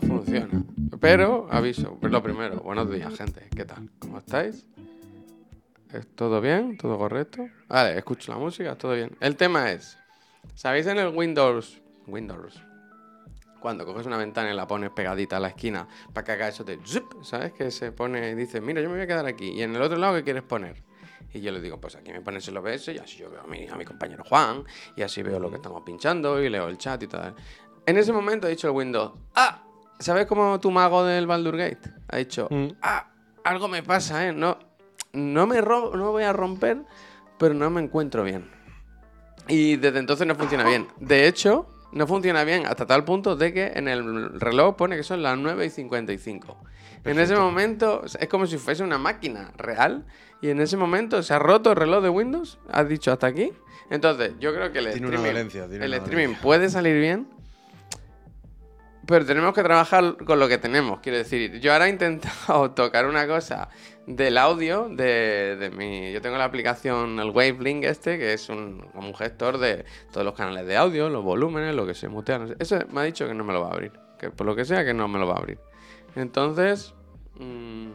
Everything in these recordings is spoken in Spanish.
Funciona. Pero, aviso, lo primero, buenos días, gente. ¿Qué tal? ¿Cómo estáis? ¿Es todo bien? ¿Todo correcto? Vale, escucho la música, todo bien. El tema es, ¿sabéis en el Windows? Windows. Cuando coges una ventana y la pones pegadita a la esquina para que haga eso de zip, ¿sabes? Que se pone y dice, mira, yo me voy a quedar aquí. Y en el otro lado, ¿qué quieres poner? Y yo le digo, pues aquí me pones el OBS y así yo veo a mi, a mi compañero Juan y así veo lo que estamos pinchando y leo el chat y tal. En ese momento ha dicho el Windows, ah, ¿sabes cómo tu mago del Baldur Gate? Ha dicho, Mm. ah, algo me pasa, ¿eh? No, no me ro- no voy a romper, pero no me encuentro bien. Y desde entonces no funciona bien. De hecho, no funciona bien hasta tal punto de que en el reloj pone que son las 9 y 55. En ese momento es como si fuese una máquina real y en ese momento se ha roto el reloj de Windows, has dicho hasta aquí. Entonces, yo creo que el Tiene streaming, el streaming puede salir bien, pero tenemos que trabajar con lo que tenemos. Quiero decir, yo ahora he intentado tocar una cosa del audio de, de mi... Yo tengo la aplicación, el Wavelink este, que es un, como un gestor de todos los canales de audio, los volúmenes, lo que se mutea. no sé. Eso me ha dicho que no me lo va a abrir. Que por lo que sea, que no me lo va a abrir. Entonces, mm,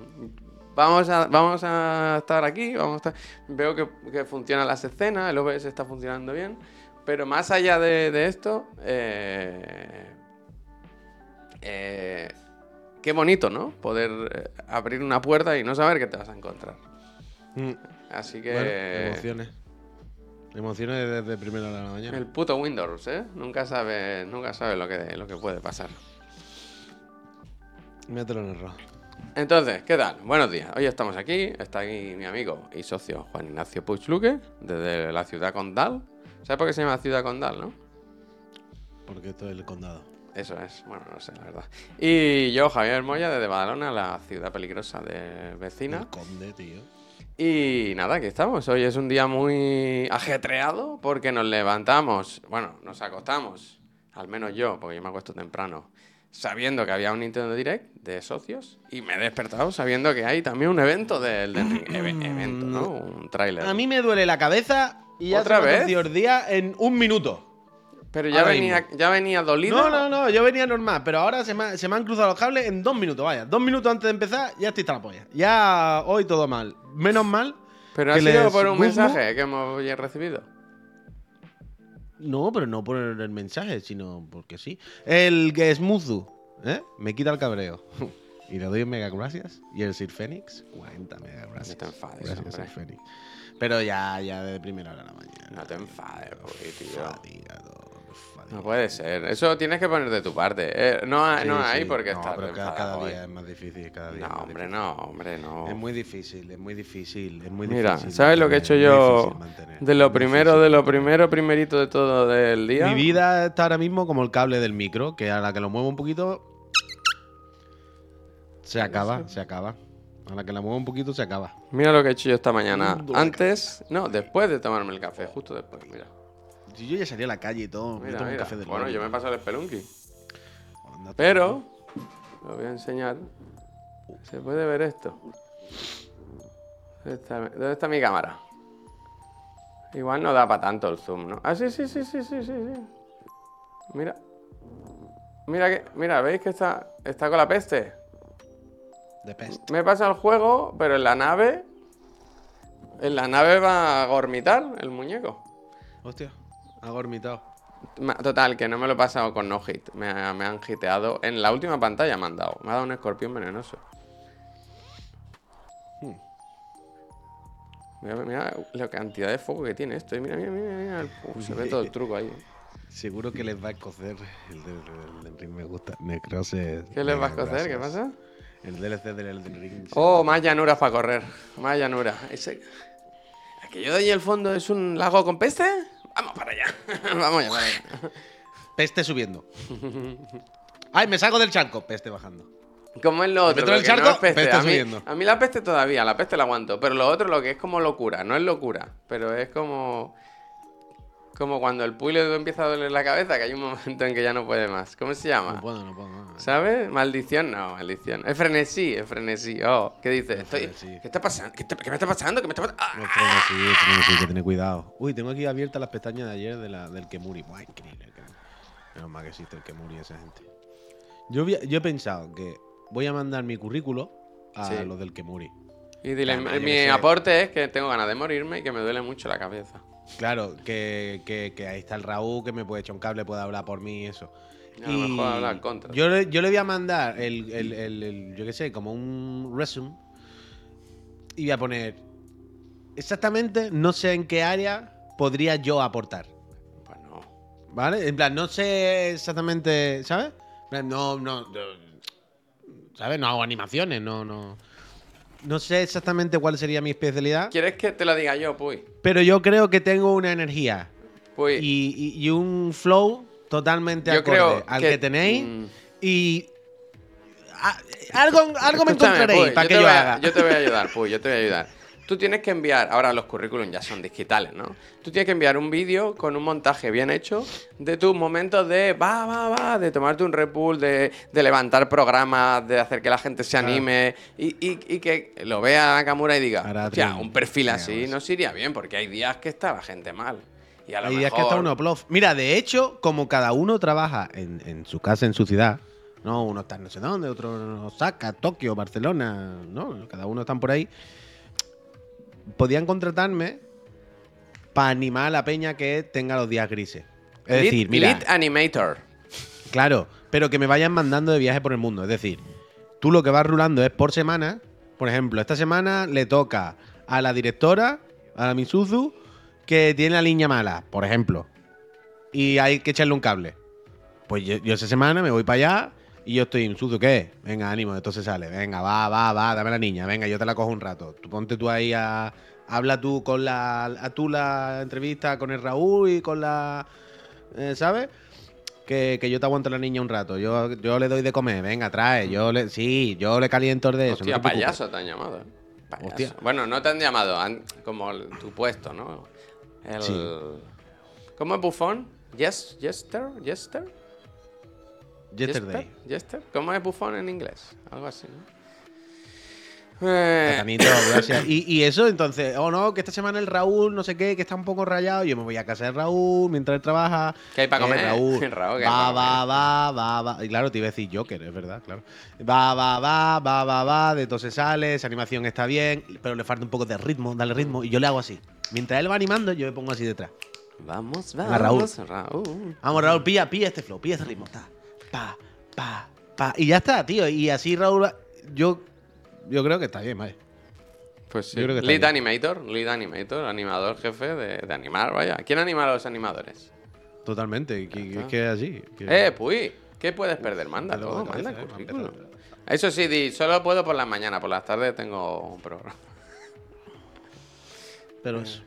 vamos, a, vamos a estar aquí. Vamos a estar, veo que, que funcionan las escenas, el OBS está funcionando bien. Pero más allá de, de esto, eh, eh, qué bonito, ¿no? Poder eh, abrir una puerta y no saber qué te vas a encontrar. Mm. Así que. Bueno, emociones. Emociones desde primera hora de la mañana. el puto Windows, ¿eh? Nunca sabe, nunca sabe lo que, lo que puede pasar. Mételo en el rojo. Entonces, ¿qué tal? Buenos días. Hoy estamos aquí. Está aquí mi amigo y socio Juan Ignacio Puigluque, desde la ciudad condal. ¿Sabes por qué se llama ciudad condal, no? Porque esto es el condado. Eso es, bueno, no sé, la verdad. Y yo, Javier Moya, desde Badalona, la ciudad peligrosa de vecina. El conde, tío. Y nada, aquí estamos. Hoy es un día muy ajetreado porque nos levantamos, bueno, nos acostamos, al menos yo, porque yo me acuesto temprano, sabiendo que había un Nintendo Direct de socios y me he despertado sabiendo que hay también un evento del ring. Eve- evento, ¿no? Un tráiler. A mí me duele la cabeza y ya ¿Otra vez? torcido el día en un minuto. Pero ya ahora venía, ya venía dolido. No, no, no, yo venía normal, pero ahora se me, se me han cruzado los cables en dos minutos, vaya. Dos minutos antes de empezar, ya estoy hasta la polla. Ya hoy todo mal. Menos mal. Pero ha sido por un guzmo- mensaje que hemos recibido. No, pero no por el mensaje, sino porque sí. El Gesmuzu, ¿eh? Me quita el cabreo. y le doy mega gracias. Y el Sir Fénix, 40 mega gracias. No te enfades, Gracias. Sir Fénix. Pero ya, ya de primera hora de la mañana. No te enfades, tío. No puede ser. Eso tienes que poner de tu parte. Eh, no Sí, no hay porque No, estar pero cada, hoy. día es más difícil, cada día No, hombre, difícil. no, hombre, no. Es muy difícil, es muy difícil, es muy Mira, difícil. ¿sabes lo que he hecho yo de lo primero, de lo primero, primerito de todo del día? Mi vida está ahora mismo como el cable del micro, que a la que lo muevo un poquito. Se acaba, se acaba. A la que la muevo un poquito, se acaba. Mira lo que he hecho yo esta mañana. Antes, no, después de tomarme el café, justo después, mira. Si yo ya salí a la calle y todo, me Mira, un café del Bueno, yo me he pasado el spelunky. Pero, lo voy a enseñar. ¿Se puede ver esto? ¿Dónde está, dónde está mi cámara? Igual no da para tanto el zoom, ¿no? Ah, sí, sí, sí, sí, sí, sí, sí. Mira. Mira que, mira, ¿veis que está, está con la peste? De peste. Me pasa el juego, pero en la nave. En la nave va a gormitar el muñeco. Hostia, ha gormitado. Ma- Total, que no me lo he pasado con no hit. Me, ha- me han hiteado. En la última pantalla me han dado. Me ha dado un escorpión venenoso. Hmm. Mira, mira la cantidad de fuego que tiene esto. Y Mira, mira, mira. mira uh, se ve todo el truco ahí. Seguro que les va a escocer. El del el del Ring me gusta. Necrose. ¿Qué les va a escocer? ¿Qué pasa? El DLC del Elden Ring. Oh, más llanuras para correr. Más llanuras. Ese... Aquello de ahí el fondo es un lago con peste. Vamos para allá. Vamos allá, para allá. Peste subiendo. ¡Ay, me salgo del charco! Peste bajando. Como es lo otro. lo el que no charco, es peste. peste a, mí, subiendo. a mí la peste todavía, la peste la aguanto. Pero lo otro, lo que es como locura, no es locura. Pero es como. Como cuando el puy le empieza a doler la cabeza, que hay un momento en que ya no puede más. ¿Cómo se llama? No puedo, no puedo. no. ¿Sabes? Maldición, no, maldición. Es frenesí, es frenesí. Oh, ¿qué dices? Es Estoy- frenesí. ¿Qué está pasando? ¿Qué, me está pasando? ¿Qué me está pasando? ¡Ah! Frenesí, frenesí, hay que tener cuidado. Uy, tengo aquí abiertas las pestañas de ayer de la, del Kemuri. Buah, increíble. Menos mal que existe el que murió esa gente. Yo, a- yo he pensado que voy a mandar mi currículo a Sí. los del que muri. Y dile, mi aporte es que tengo ganas de morirme y que me duele mucho la cabeza. Claro, que, que- que ahí está el Raúl, que me puede echar un cable, puede hablar por mí y eso. A lo mejor hablar contra. Yo le, yo le voy a mandar el, el- el- el- yo qué sé, como un resume. Y voy a poner exactamente, no sé en qué área podría yo aportar. Pues no. ¿Vale? En plan, no sé exactamente, ¿sabes? No, no, no, ¿sabes? No hago animaciones, no, no. No sé exactamente cuál sería mi especialidad, ¿Quieres que te lo diga yo, Puy? pero yo creo que tengo una energía Puy, y, y- y un flow totalmente yo acorde creo al que, tenéis mm, y a- algo, algo me encontraréis para yo que yo voy haga. Yo te voy a ayudar, Puy, yo te voy a ayudar. Tú tienes que enviar, ahora los currículums ya son digitales, ¿no? Tú tienes que enviar un vídeo con un montaje bien hecho de tus momentos de va, va, va, de tomarte un repul, de, de levantar programas, de hacer que la gente se anime y, y- y que lo vea Nakamura y diga, trim. un perfil así nos iría bien, porque hay días que está la gente mal. Y a lo Hay días que está uno plof. Mira, de hecho, como cada uno trabaja en, en su casa, en su ciudad, ¿no? Uno está en no sé dónde, otro en Osaka, Tokio, Barcelona, ¿no? Cada uno están por ahí. Podían contratarme para animar a la peña que tenga los días grises. Es Lead- decir, mira, Lead Animator. claro, pero que me vayan mandando de viaje por el mundo. Es decir, tú lo que vas rulando es por semana. Por ejemplo, esta semana le toca a la directora, a la Misuzu, que tiene la línea mala, por ejemplo. Y hay que echarle un cable. Pues yo, yo esa semana me voy para allá y yo estoy, Misuzu, ¿qué? Venga, ánimo, entonces sale. Venga, va, va, va, dame la niña. Venga, yo te la cojo un rato. Tú ponte tú ahí a... Habla tú con la... A tú la entrevista con el Raúl y con la... eh, ¿Sabes? Que, que yo te aguanto la niña un rato. Yo, yo le doy de comer. Venga, trae. Yo le, sí, yo le caliento el de eso. Hostia, no te payaso te han llamado. ¿eh? Payaso. Hostia. Bueno, no te han llamado, han- como el- tu puesto, ¿no? El... Sí. ¿Cómo es bufón? Yes, Jester, Jester. Yesterday. Jester. ¿Cómo es bufón en inglés? Algo así, ¿no? Eh, gracias. Y, y eso, entonces, oh no, que esta semana el Raúl, no sé qué, que está un poco rayado. Yo me voy a casa de Raúl mientras él trabaja. ¿Qué hay pa' Eh, comer? Raúl, Raúl, ¿qué hay va, va, va, va, va. Y claro, te iba a decir Joker, es verdad, claro. Va, va, va, va, va, va. De todo se sale, esa animación está bien, pero le falta un poco de ritmo, dale ritmo. Y yo le hago así. Mientras él va animando, yo me pongo así detrás. Vamos, Venga, Raúl. vamos, Raúl. Vamos, Raúl, pilla, pilla este flow, pilla este ritmo. Ta, pa, pa, pa. Y ya está, tío. Y así Raúl, yo, yo creo que está bien, vale. Pues sí. Yo creo que está Lead bien. animator, lead animator, animador jefe de, de animar, vaya. ¿Quién anima a los animadores? Totalmente, que, es que así. que- Eh, Puy, ¿qué puedes perder? Manda todo, cabeza, eh, currículum. Eso sí, di, solo puedo por las mañanas, por las tardes tengo un programa. Pero eso.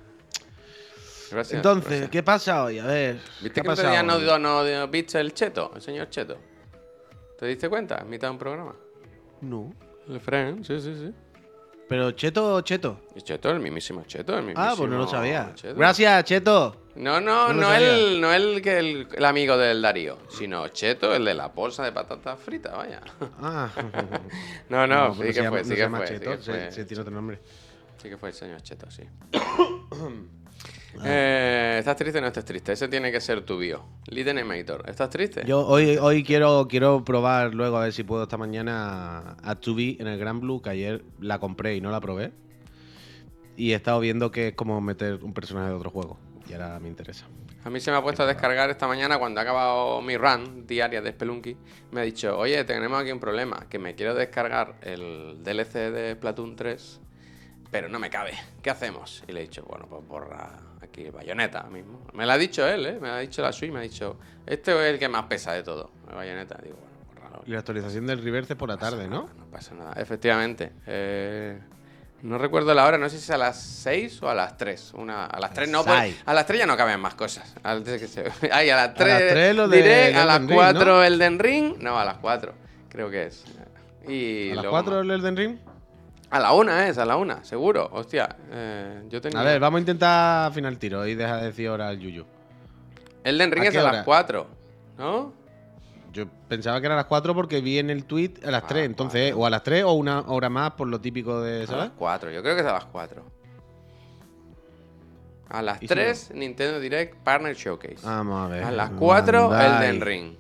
Gracias. Entonces, gracias. ¿qué pasa hoy? A ver. ¿Viste ¿qué que ha otro día pasado no, no, no viste el cheto, el señor cheto? ¿Te diste cuenta? En mitad de un programa. No. El Fren, sí, sí, sí. Pero Cheto, Cheto. El cheto, el mismísimo cheto, el mismísimo Ah, pues no lo sabía. Cheto. Gracias, Cheto. No, no, No el, no el, que el, el amigo del Darío, sino Cheto, el de la bolsa de patatas fritas, vaya. Ah. No, no, sí que fue, llama- sí que fue, sí se- fue. se tiene otro nombre. Sí que fue el señor Cheto, sí. Ah. Eh, ¿Estás triste o no estás triste? Ese tiene que ser tu bio. Lead Animator. ¿Estás triste? Yo hoy, hoy quiero, quiero probar luego a ver si puedo esta mañana a 2B en el Gran Blue, que ayer la compré y no la probé. Y he estado viendo que es como meter un personaje de otro juego. Y ahora me interesa. A mí se me ha puesto a descargar esta mañana cuando ha acabado mi run diaria de Spelunky. Me ha dicho, oye, tenemos aquí un problema, que me quiero descargar el DLC de Splatoon 3, pero no me cabe. ¿Qué hacemos? Y le he dicho, bueno, pues borra aquí Bayonetta mismo. Me lo ha dicho él, ¿eh? Me ha dicho la Switch, me ha dicho, este es el que más pesa de todo, el Bayonetta. Digo, bueno, bórralo. Y la actualización del Reverse por la tarde, ¿no? No pasa nada, efectivamente. Eh, no recuerdo la hora, no sé si es a las 6 o a las 3. Una, a las 3 no, pues, a las las 3 ya no caben más cosas. Antes que se... Ay, a las 3, las tres lo de diré, a las Ring, 4 ¿no? Elden Ring. No, a las 4, creo que es. Y ¿A las luego 4 más. el Elden Ring? A la 1 es, a la 1, seguro. Hostia, eh, yo tenía... A ver, vamos a intentar afinar el tiro y deja de decir ahora el Yuyu. Elden Ring ¿a es a hora? las 4, ¿no? Yo pensaba que era a las 4 porque vi en el tweet a las Ah, 3. Entonces, o a las 3 o una hora más por lo típico de, A ¿sabes? las 4, yo creo que es a las 4. A las ¿Y si 3, Nintendo Direct Partner Showcase. Vamos a ver. a las 4, Bandai. Elden Ring.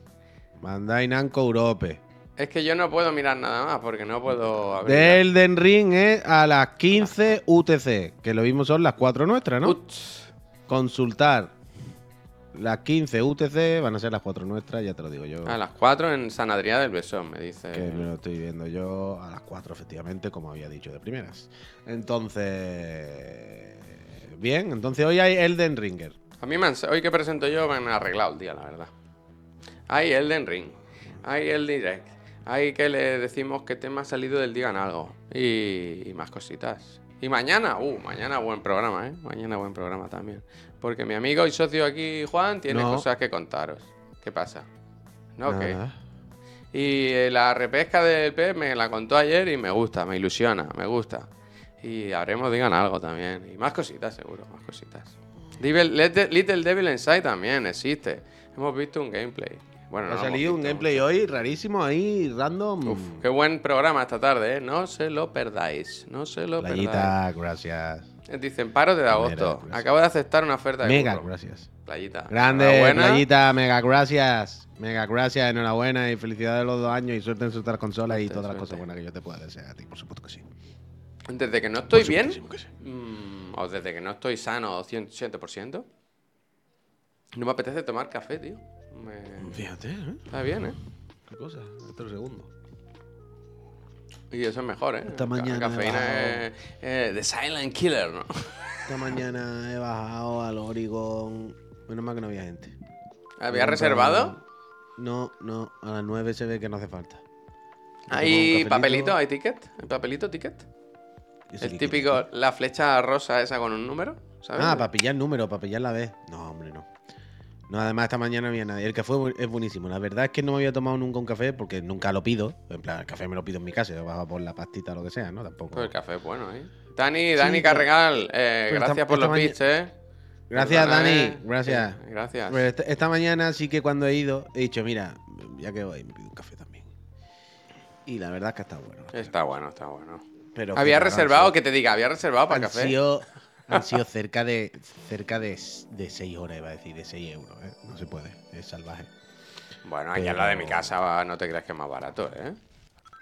Bandai Namco Europe. Es que yo no puedo mirar nada más porque no puedo abrir. De Elden Ring es a las 15 UTC, que lo mismo son las 4 nuestras, ¿no? Uts. Consultar las 15 UTC, van a ser las 4 nuestras, ya te lo digo yo. A las 4 en San Adrián del Besón, me dice. Que me lo estoy viendo yo a las 4, efectivamente, como había dicho de primeras. Entonces. Bien, entonces hoy hay Elden Ringer. A mí me han- hoy que presento yo me han arreglado el día, la verdad. Hay Elden Ring, hay el Direct, hay que le decimos que tema ha salido del Digan Algo y, y más cositas. Y mañana, uh, mañana buen programa, ¿eh? Mañana buen programa también. Porque mi amigo y socio aquí, Juan, tiene No. cosas que contaros. ¿Qué pasa? ¿No? ¿Qué? Nada. Y eh, la repesca del pez me la contó ayer y me gusta, me ilusiona, me gusta. Y haremos, digan algo también. Y más cositas, seguro, más cositas. Devil- Little Devil Inside también existe. Hemos visto un gameplay. Bueno, no ha salido un gameplay hoy rarísimo ahí, random. Uf, qué buen programa esta tarde, ¿eh? No se lo perdáis, no se lo perdáis. Playita, gracias. Dicen, paro de agosto. Acabo de aceptar una oferta de Mega, curro. gracias. Playita. Grande, playita, mega gracias. Mega gracias, enhorabuena y felicidades los dos años y suerte en sus consolas y todas las cosas buenas que yo te pueda desear a ti, por supuesto que sí. Desde que no estoy bien, sí. mm, o desde que no estoy sano 100%, no me apetece tomar café, tío. Me- Fíjate, ¿eh? Está bien, ¿eh? Qué cosa, otro segundo. Y eso es mejor, ¿eh? Esta mañana he cafeína es eh, The Silent Killer, ¿no? Esta mañana he bajado al Oregon. Menos mal que no había gente. ¿Había He reservado? No, no, a las 9 se ve que no hace falta. ¿Hay papelito? ¿Hay ticket? ¿Hay papelito, ticket? El típico, la flecha rosa esa con un número, ¿sabes? Ah, para pillar número, para pillar la vez. No, hombre, no. No, además esta mañana no había nadie. El café es buenísimo. La verdad es que no me había tomado nunca un café porque nunca lo pido. En plan, el café me lo pido en mi casa. Yo bajo por la pastita o lo que sea, ¿no? Tampoco. Pues el café es bueno, ¿eh? Dani, Dani pero- Carregal, eh, pero gracias esta- por esta los bits, ¿eh? Gracias. Dani. Gracias. Sí, gracias. Pues esta, esta mañana sí que cuando he ido he dicho, mira, ya que voy, me pido un café también. Y la verdad es que está bueno. Está bueno, está bueno. Pero ¿Había reservado? Que te diga, ¿había reservado para sido- café? Han sido, cerca de cerca de, de 6 horas, iba a decir, de 6 euros. ¿eh? No se puede, es salvaje. Bueno, allá en la de mi Pero- casa no te creas que es más barato, ¿eh?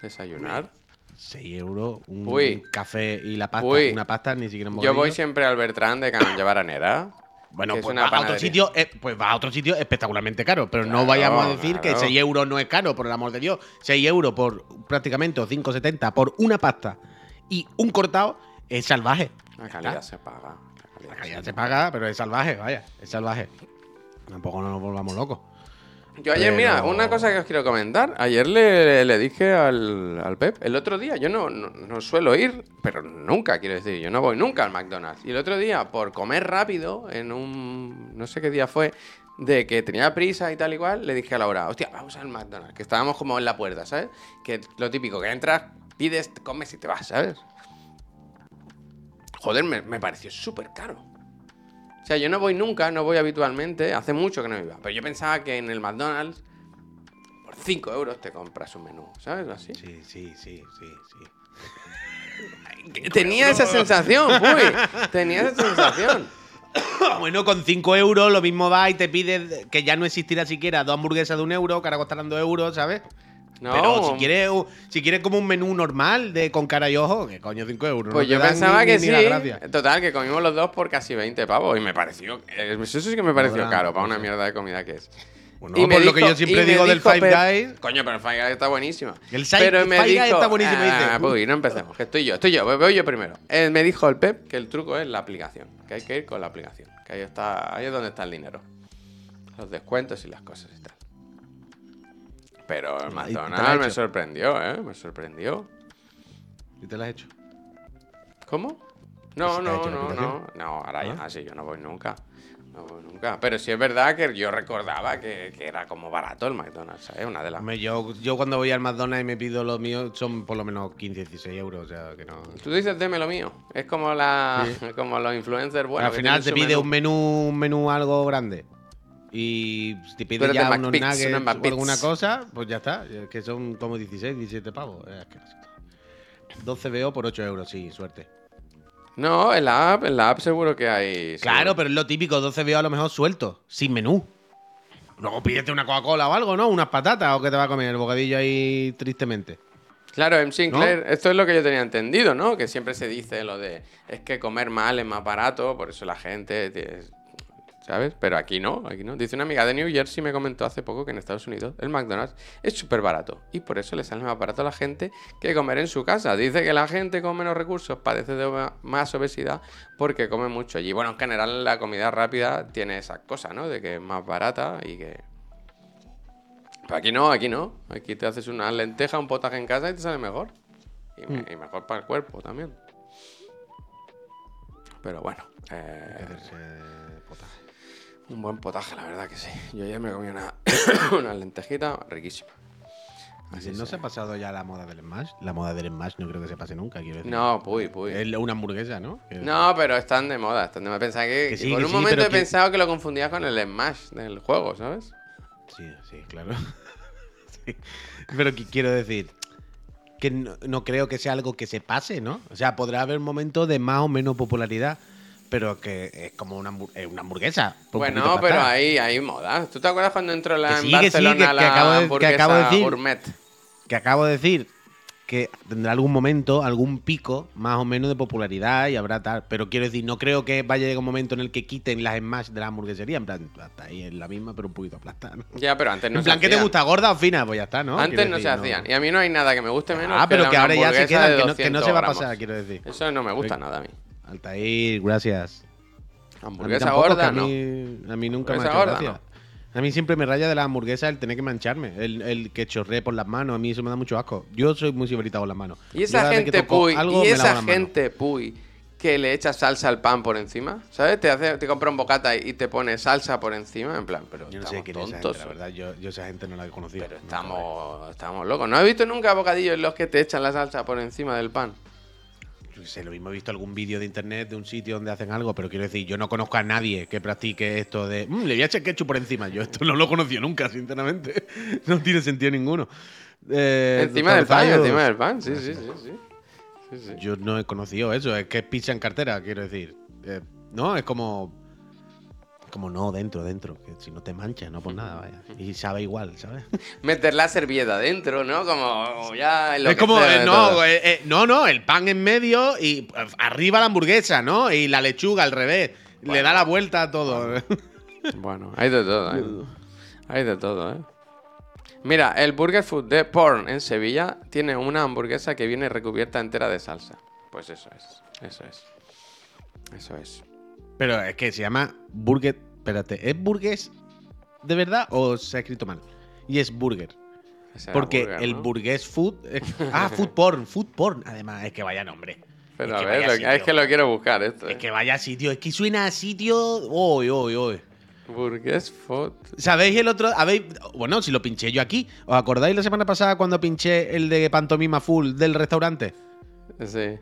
Desayunar. 6 euros, un Uy. café y la pasta. Uy. Una pasta ni siquiera Yo voy siempre al Bertrand de Can Llevaranera. Bueno, pues una va a otro sitio, eh, pues va a otro sitio espectacularmente caro. Pero no vayamos a decir que claro. 6 euros no es caro, por el amor de Dios. 6 euros por prácticamente o 5,70 por una pasta y un cortado es salvaje. La calidad se paga. La calidad se paga, pero es salvaje, vaya, es salvaje. Tampoco no nos volvamos locos. Yo ayer, Pero- mira, una cosa que os quiero comentar. Ayer le, le dije al, al Pep, el otro día, yo no, no, no suelo ir, pero nunca, quiero decir, yo no voy nunca al McDonald's. Y el otro día, por comer rápido, en un, no sé qué día fue, de que tenía prisa y tal igual, le dije a Laura, hostia, vamos al McDonald's, que estábamos como en la puerta, ¿sabes? Que lo típico, que entras, pides, comes y te vas, ¿sabes? Joder, me, me pareció súper caro. O sea, yo no voy nunca, no voy habitualmente, hace mucho que no iba. Pero yo pensaba que en el McDonald's, por 5 euros te compras un menú, ¿sabes? Así. Sí, sí, sí, sí, sí. Tenía esa sensación, uy, tenía esa sensación. Bueno, con 5 euros lo mismo va y te pides que ya no existirá siquiera dos hamburguesas de un euro, que ahora costarán 2 euros, ¿sabes? No, Pero si quieres, si quieres como un menú normal de con cara y ojo, que coño 5 euros. pues no yo pensaba ni- que ni sí. Total, que comimos los dos por casi 20 pavos y me pareció. eh, Eso sí que me pareció caro para una mierda de comida que es. Bueno, Y por lo que yo siempre digo del dijo Five Guys. Coño, pero el Five Guys está buenísimo. El pero el me Five Guys dijo, está buenísimo, Ah, pues, no empecemos, que estoy yo, estoy yo, voy yo primero. Eh, me dijo el Pep que el truco es la aplicación, que hay que ir con la aplicación, que ahí está, ahí es donde está el dinero. Los descuentos y las cosas y tal. Pero el la McDonald's me hecho. sorprendió, ¿eh? Me sorprendió. ¿Y te lo has hecho? ¿Cómo? No, ¿Se te ha no, la no, no. No, ahora ya, ¿Ah? así yo no voy nunca. No voy nunca. Pero sí es verdad que yo recordaba que, que era como barato el McDonald's, ¿sabes? Una de las. Yo, yo cuando voy al McDonald's y me pido lo mío son por lo menos 15, 16 euros, o sea que no. Tú dices deme lo mío. Es como la como los influencers buenos. al final te pide menú. un menú, un menú algo grande. Y si te pide Pero ya unos McPits, nuggets unos o alguna cosa, pues ya está. Es que son como 16, 17 pavos. Es asqueroso. 12 veo por 8 euros, sí, suerte. No, en la app, en la app seguro que hay. Claro, seguro. pero es lo típico, 12 veo a lo mejor suelto, sin menú. Luego pídete una Coca-Cola o algo, ¿no? Unas patatas o que te va a comer el bocadillo ahí tristemente. Claro, M. Sinclair, esto es lo que yo tenía entendido, ¿no? Que siempre se dice lo de es que comer mal es más barato, por eso la gente. ¿Sabes? Pero aquí no, aquí no. Dice una amiga de New Jersey, me comentó hace poco que en Estados Unidos el McDonald's es súper barato y por eso le sale más barato a la gente que comer en su casa. Dice que la gente con menos recursos padece de más obesidad porque come mucho allí. Bueno, en general la comida rápida tiene esas cosas, ¿no? De que es más barata y que. Pero aquí no, aquí no. Aquí te haces una lenteja, un potaje en casa y te sale mejor. Y, me- y mejor para el cuerpo también. Pero bueno, eh, un buen potaje, la verdad que sí. Yo ayer me comí una, una lentejita riquísima. Así ¿No sea. se ha pasado ya la moda del Smash? La moda del Smash no creo que se pase nunca, quiero decir. No, puy, puy. Es una hamburguesa, ¿no? No, pero están de moda. Están de moda. Pensaba que, Que sí, por que un sí, momento he que- pensado que lo confundía con el Smash del juego, ¿sabes? Sí, sí, claro. Sí. Pero que quiero decir que no, no creo que sea algo que se pase, ¿no? O sea, podrá haber momentos de más o menos popularidad, pero que es como una, es una hamburguesa. un Bueno, pero aplastada. hay, moda. ¿Tú te acuerdas cuando entró la, Que en que sí, Barcelona que- que la acabo de- que hamburguesa acabo de decir. gourmet? Que acabo de decir que tendrá algún momento, algún pico más o menos de popularidad y habrá tal. Pero quiero decir, no creo que vaya a llegar un momento en el que quiten las Smash de la hamburguesería. En plan, hasta ahí es la misma, pero un poquito aplastada. ¿no? Ya, pero antes no en se plan, ¿qué te gusta? ¿Gorda o fina? Pues ya está, ¿no? Antes Quiero no se hacían. Y a mí no hay nada que me guste menos Ah, pero la- que ahora ya se de que no, que no 200 se va a gramos. pasar, quiero decir. Eso no me gusta nada a mí. Altair, gracias. A Hamburguesa tampoco, gorda, ¿no? a mí, a mí nunca me ha gorda. A mí siempre me raya de la hamburguesa el tener que mancharme, el, el que chorree por las manos, a mí eso me da mucho asco. Yo soy muy ciberita con las manos. Y esa gente puy, y esa gente puy que le echa salsa al pan por encima, ¿sabes? Te hace, te compra un bocata y te pone salsa por encima, en plan, pero Yo no sé quién es esa tontos. gente, la verdad. Yo, yo esa gente no la he conocido. pero estamos, estamos locos. ¿No has visto nunca bocadillos en los que te echan la salsa por encima del pan? Yo sé, lo mismo he visto algún vídeo de internet de un sitio donde hacen algo, pero quiero decir, yo no conozco a nadie que practique esto de. "Mm, le voy a echar ketchup por encima. Yo esto no lo he conocido nunca, sinceramente. No tiene sentido ninguno. Eh, encima del pan, encima del pan, sí, sí, sí, sí. Sí, sí. Yo no he conocido eso, es que es pizza en cartera, quiero decir. Eh, no, es como. Como no, dentro, dentro. Que si no te manchas, no por nada, vaya. Y sabe igual, ¿sabes? Meter la servilleta dentro, ¿no? Como ya Es como, eh, de no, todo. eh, eh, no, no, el pan en medio y eh, arriba la hamburguesa, ¿no? Y la lechuga al revés. Le da la vuelta a todo. Bueno, hay de todo, ¿eh? Hay de todo, ¿eh? Mira, el Burger Food de Porn en Sevilla tiene una hamburguesa que viene recubierta entera de salsa. Pues eso es, eso es. Eso es. Pero es que se llama burger. Espérate, ¿es burgués de verdad o se ha escrito mal? Y es burger. Ese Porque burger, el ¿no? burgués food. es- ah, food porn, food porn. Además, es que vaya nombre. Pero es a ver, lo- es que lo quiero buscar esto. Es ¿eh? que vaya sitio, es que suena a sitio. Uy, uy, uy. Burgués Food. ¿Sabéis el otro? ¿Habéis? Bueno, si lo pinché yo aquí. ¿Os acordáis la semana pasada cuando pinché el de pantomima full del restaurante? Sí.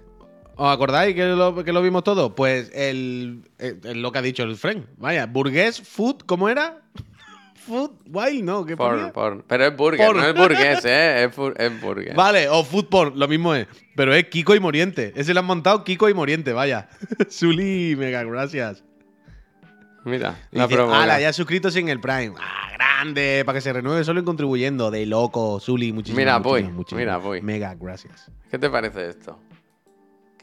¿Os acordáis que lo, que lo vimos todo? Pues el, el- el lo que ha dicho el friend. Vaya, burgués, food, ¿cómo era? Food, wild, ¿no? ¿Qué Porn, porn. Pero es burger, Porn. no es burgués, ¿eh? Es, es burger. Vale, o food porn, lo mismo es. Pero es Kiko y Moriente. Ese lo han montado Kiko y Moriente, vaya. Zuli, mega gracias. Mira, la promo. ala, ya suscritos en el Prime. Ah, grande, para que se renueve solo en contribuyendo. De loco, Zuli, muchísimas Mira, voy, muchísimas. mira, voy. Mega gracias. ¿Qué te parece esto?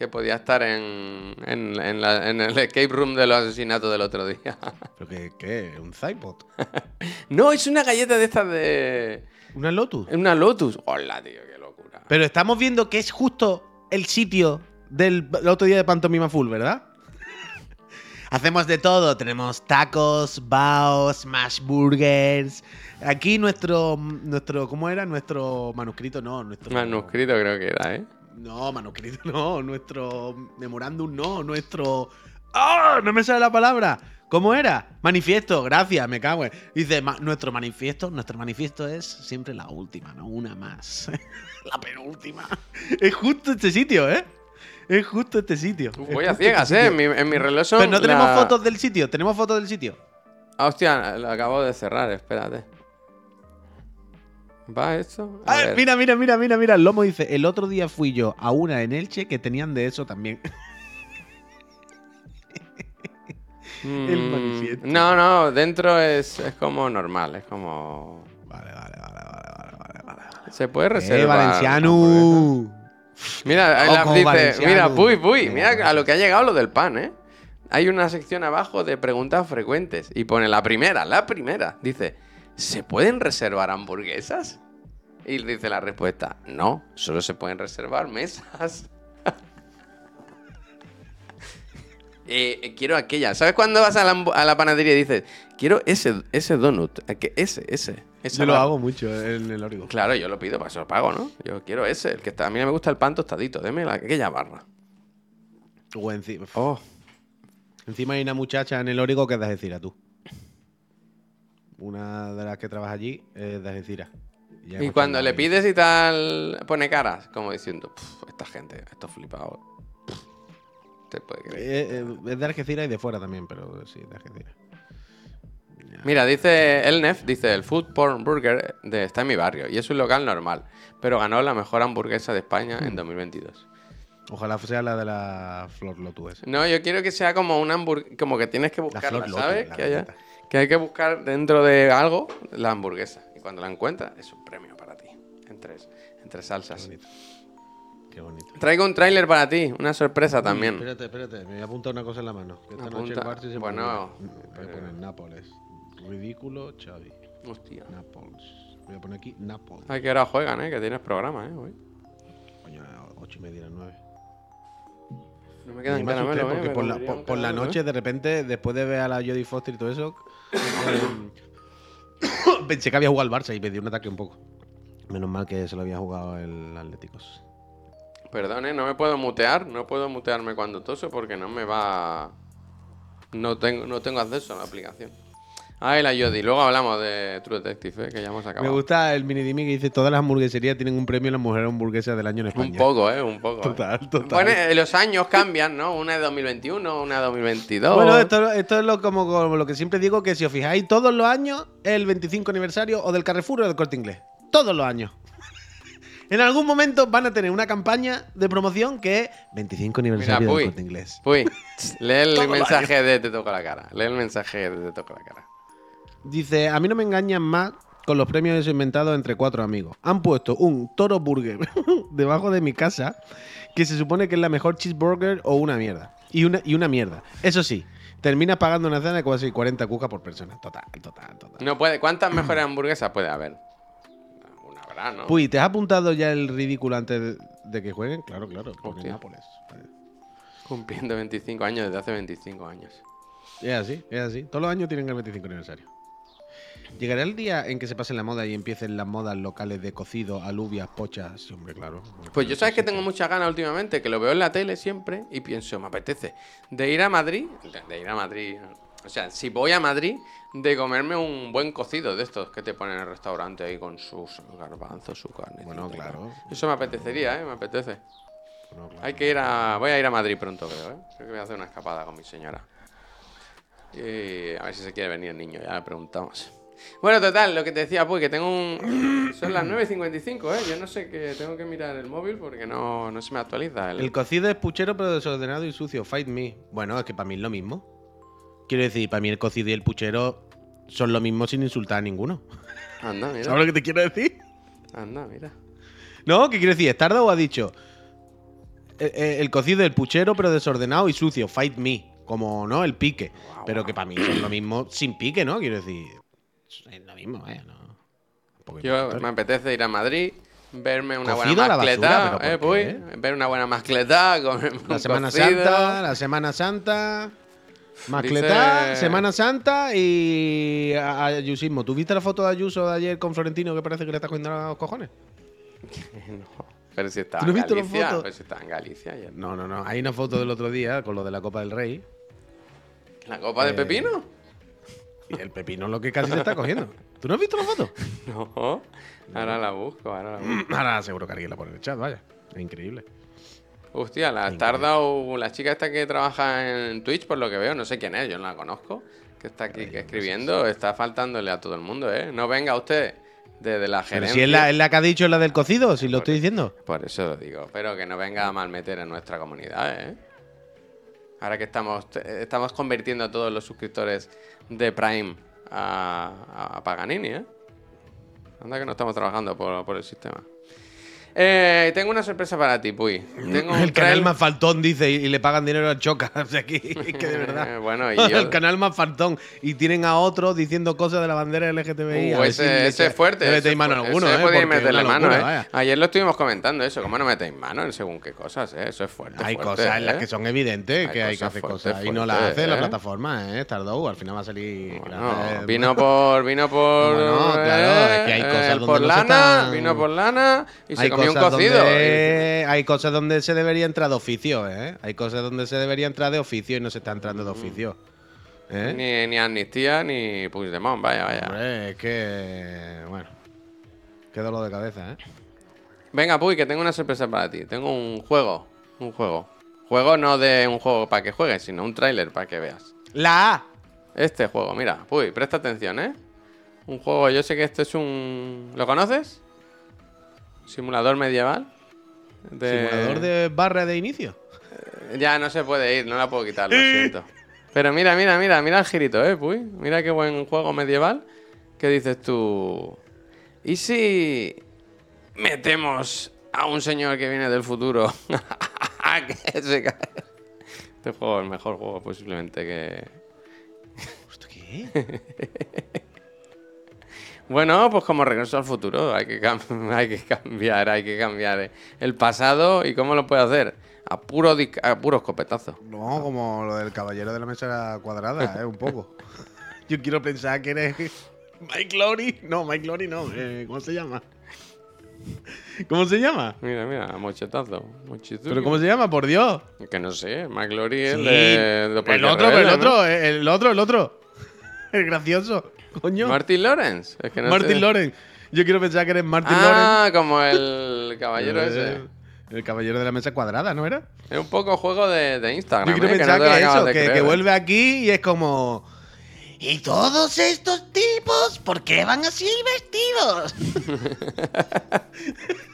Que podía estar en, en, en la- en el escape room de los asesinatos del otro día. ¿Pero qué? ¿Qué? ¿Un Zypod? no, es una galleta de estas de. ¿Una Lotus? Es una Lotus. Hola, tío, qué locura. Pero estamos viendo que es justo el sitio del el otro día de Pantomima Full, ¿verdad? Hacemos de todo. Tenemos tacos, baos, smash burgers. Aquí nuestro, nuestro, ¿cómo era? Nuestro manuscrito, no, nuestro... Manuscrito creo que era, ¿eh? No, manuscrito no, nuestro memorándum no, nuestro... ¡Ah! No me sale la palabra. ¿Cómo era? Manifiesto, gracias, me cago en. Dice, "Ma- nuestro manifiesto, nuestro manifiesto es siempre la última, no una más. la penúltima. Es justo este sitio, ¿eh? Es justo este sitio. Voy a ciegas, este ¿eh? En mi, en mi reloj son Pero no tenemos fotos del sitio, tenemos fotos del sitio. Ah, hostia, lo acabo de cerrar, espérate. ¿Va esto? A Ah, ver. mira, mira, mira, mira, mira. El lomo dice: El otro día fui yo a una en Elche que tenían de eso también. El Mm, manifiesto. No, no, dentro es, es como normal, es como... Vale, vale, vale, vale, vale, vale, vale. Se puede ¡Eh, reservar. hamburguesa. Valenciano! Mira, ahí la- dice, valenciano. mira, puy, puy, mira a lo que ha llegado lo del pan, ¿eh? Hay una sección abajo de preguntas frecuentes y pone la primera, la primera. Dice, ¿se pueden reservar hamburguesas? Y dice la respuesta, no, solo se pueden reservar mesas. Eh, eh, quiero aquella. ¿Sabes cuando vas a la, a panadería y dices, quiero ese, ese donut? eh, que Ese, ese. esa Yo lo barra"? hago mucho en el Origo. Claro, yo lo pido, para eso lo pago, ¿no? Yo quiero ese, el que está. A mí me gusta el pan tostadito, deme la, aquella barra. O encima, Oh, encima hay una muchacha en el Origo que es de Algeciras, tú. Una de las que trabaja allí es de Algeciras. y cuando le ahí. pides y tal, pone caras, como diciendo, "Puf, esta gente, estos flipados. puf, Te puede creer. Eh, eh, es de Algeciras y de fuera también, pero sí, de Algeciras. Mira, dice el Nef, dice el Food Porn Burger de, está en mi barrio y es un local normal, pero ganó la mejor hamburguesa de España en 2022. Ojalá sea la de la Flor Lotus. No, yo quiero que sea como una hamburguesa, como que tienes que La buscarla, ¿sabes? Que, haya-. Que hay que buscar dentro de algo la hamburguesa. Y cuando la encuentras, es un premio para ti. En tres, en tres Qué salsas. bonito. Qué bonito. Traigo un tráiler para ti, una sorpresa también. Espérate, espérate, me voy a apuntar una cosa en la mano. que esta noche Apunta. el Barça se Bueno, Voy a eh. poner Nápoles. Ridículo, Xavi. Hostia. Nápoles. Voy a poner aquí Nápoles. ¿A qué hora juegan, eh? Que tienes programa, eh, hoy. Coño, ocho y media, nueve. No me quedan caramelos, eh. porque me por la, por, la noche, eh. de repente, después de ver a la Jodie Foster y todo eso, pensé que había jugado al Barça y me dio un ataque un poco. Menos mal que se lo había jugado el Atléticos. Perdón, eh, no me puedo mutear. No puedo mutearme cuando toso porque no me va. No tengo acceso a la aplicación. Ay, la Yodi. Luego hablamos de True Detective, eh, que ya hemos Me acabado. gusta el mini que dice: Todas las hamburgueserías tienen un premio a la mujer hamburguesa del año en España. Un poco, eh, un poco. eh. Total, total. Bueno, eh, los años cambian, ¿no? Una de 2021, una de 2022. Bueno, esto, esto es lo, como, como lo que siempre digo, que si os fijáis, todos los años es el 25 aniversario o del Carrefour o del Corte Inglés. Todos los años. en algún momento van a tener una campaña de promoción que es 25 aniversario Puy. del Corte Inglés. Uy, lee el mensaje de Te toco la cara. Lee el mensaje de Te toco la cara. Dice, a mí no me engañan más con los premios inventados entre cuatro amigos. Han puesto un toro burger debajo de mi casa que se supone que es la mejor cheeseburger o una mierda. Y una, y una mierda. Eso sí, terminas pagando una cena de casi 40 cucas por persona. Total, total, total. No puede. ¿Cuántas mejores hamburguesas puede haber? Una habrá, ¿no? Puy, ¿te has apuntado ya el ridículo antes de, que jueguen? Claro, claro, porque. Nápoles. Cumpliendo 25 años desde hace 25 años. Es así, es así. Todos los años tienen el 25 aniversario. ¿Llegará el día en que se pase la moda y empiecen las modas locales de cocido, alubias, pochas? Sí, hombre, claro. Pues yo sabes que tengo muchas ganas últimamente, que lo veo en la tele siempre y pienso, me apetece, de ir a Madrid, de, ir a Madrid, o sea, si voy a Madrid, de comerme un buen cocido de estos que te ponen en el restaurante ahí con sus garbanzos, su carne. Bueno, claro. Eso me apetecería, ¿eh? Me apetece. Bueno, claro. Hay que ir a... Voy a ir a Madrid pronto, creo, ¿eh? Creo que voy a hacer una escapada con mi señora. Y a ver si se quiere venir el niño, ya le preguntamos. Bueno, total, lo que te decía, pues que tengo un... Son las 9.55, ¿eh? Yo no sé qué... Tengo que mirar el móvil porque no, no se me actualiza. El... El cocido es puchero pero desordenado y sucio. Fight me. Bueno, es que para mí es lo mismo. Quiero decir, para mí el cocido y el puchero son lo mismo sin insultar a ninguno. Anda, mira. ¿Sabes lo que te quiero decir? Anda, mira. No, ¿qué quiero decir? ¿Es tarda o ha dicho? eh, eh, el cocido es el puchero pero desordenado y sucio. Fight me. Como, ¿no? El pique. Pero que para mí son lo mismo sin pique, ¿no? Quiero decir. Es lo mismo, ¿eh? No. Yo me apetece ir a Madrid, verme una buena la mascleta, basura, ¿pero eh, pues, ver una buena mascleta, comerme La Semana cocido. Santa, la Semana Santa. Mascletá, Dice- Semana Santa y Ayusismo. ¿Tú viste la foto de Ayuso de ayer con Florentino que parece que le está cogiendo los cojones? No, pero si estaba ¿Tú no en Galicia, pero si estaba en Galicia ayer. No, no, no. Hay una foto del otro día con lo de la Copa del Rey. ¿La copa de Eh, pepino? Y el pepino es lo que casi se está cogiendo. ¿Tú no has visto la foto? No, ahora la busco, ahora la busco. Ahora seguro que alguien la pone en el chat, vaya. Es increíble. Hostia, la tarda o la chica esta que trabaja en Twitch, por lo que veo, no sé quién es, yo no la conozco, que está aquí que escribiendo, está faltándole a todo el mundo, ¿eh? No venga usted desde la Pero gerencia. si es la, es la que ha dicho la del cocido, si lo estoy diciendo. Por eso lo digo, pero que no venga a malmeter en nuestra comunidad, ¿eh? Ahora que estamos, estamos convirtiendo a todos los suscriptores de Prime a, a- Paganini, ¿eh? Anda que no estamos trabajando por el sistema. Eh, tengo una sorpresa para ti, Puy. Tengo El canal más faltón, dice, y, y le pagan dinero al Choca. O sea, que, que de verdad. Bueno, y yo- el canal más faltón. Y tienen a otro diciendo cosas de la bandera LGTBI. Uh, ese, si es fuerte. Ese metéis mano alguno, Ese ¿eh? podéis meterle mano, locura, ¿eh? Ayer lo estuvimos comentando eso. ¿Cómo no metéis mano en según qué cosas, eh? Eso es fuerte. Hay fuerte, cosas en las ¿eh? que son evidentes Hay que hay que hacer cosas. Y no las hace la ¿eh? plataforma, ¿eh? Tardó, al final va a salir. Bueno, eh, vino por. Vino por. Bueno, claro, es que hay cosas donde por no lana, vino por lana y se comió un cosas cocido. donde- hay cosas donde se debería entrar de oficio, ¿eh? Hay cosas donde se debería entrar de oficio y no se está entrando de oficio. ¿eh? Ni, ni amnistía ni Puigdemont, vaya, vaya. Hombre, es que. Bueno. Qué dolor de cabeza, ¿eh? Venga, Puy, que tengo una sorpresa para ti. Tengo un juego. Un juego. Juego no de un juego para que juegues, sino un tráiler para que veas. La A. Este juego, mira, Puy, presta atención, ¿eh? Un juego, yo sé que este es un. ¿Lo conoces? Simulador medieval. De- Simulador de barra de inicio. Ya no se puede ir, no la puedo quitar, lo siento. Pero mira, mira, mira, mira el girito, ¿eh, Puy? Mira qué buen juego medieval. ¿Qué dices tú? ¿Y si metemos a un señor que viene del futuro? que se cae. Este juego es el mejor juego posiblemente que... ¿Esto qué? Bueno, pues como regreso al futuro, hay que, cam- hay que cambiar, hay que cambiar el pasado y cómo lo puede hacer. A puro, a puro escopetazo. No, como lo del caballero de la mesa cuadrada, ¿eh? Un poco. Yo quiero pensar que eres Mike Lowry. No, Mike Lowry no. eh, ¿Cómo se llama? ¿Cómo se llama? Mira, mira, mochetazo. mochituki. ¿Pero cómo se llama? Por Dios. Que no sé, McLaury es Sí, de, de el otro, el otro, el otro, el otro. El gracioso. Coño. Martin Lawrence. Es que no Martin sé. Lawrence. Yo quiero pensar que eres Martin Lawrence. Ah, como el caballero ese. Eh, El caballero de la mesa cuadrada, ¿no era? Es un poco juego de, de Instagram. Yo quiero ¿eh? pensar no que, acabas eso, que, que ¿eh? vuelve aquí y es como. ¿Y todos estos tipos? ¿Por qué van así vestidos?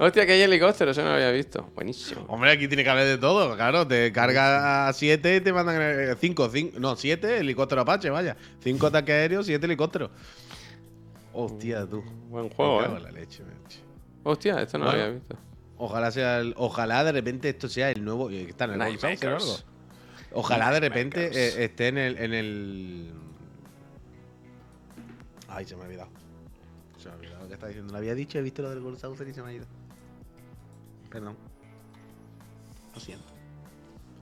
Hostia, que hay helicóptero, eso no lo había visto. Buenísimo. Hombre, aquí tiene que haber de todo, claro. Te carga a 7 y te mandan 5, no, 7 helicóptero Apache, vaya. 5 ataques aéreos, 7 helicópteros. Hostia, tú. Buen juego, ¿eh? la leche. Hostia, esto no lo había visto. Ojalá sea el- ojalá de repente esto sea el nuevo. eh, Está en el Saucer o algo. Ojalá de repente eh, esté en el, en el. Ay, se me ha olvidado. Se me ha olvidado lo que está diciendo. Lo había dicho, he visto lo del Gold Saucer y se me ha ido. Perdón. Lo siento,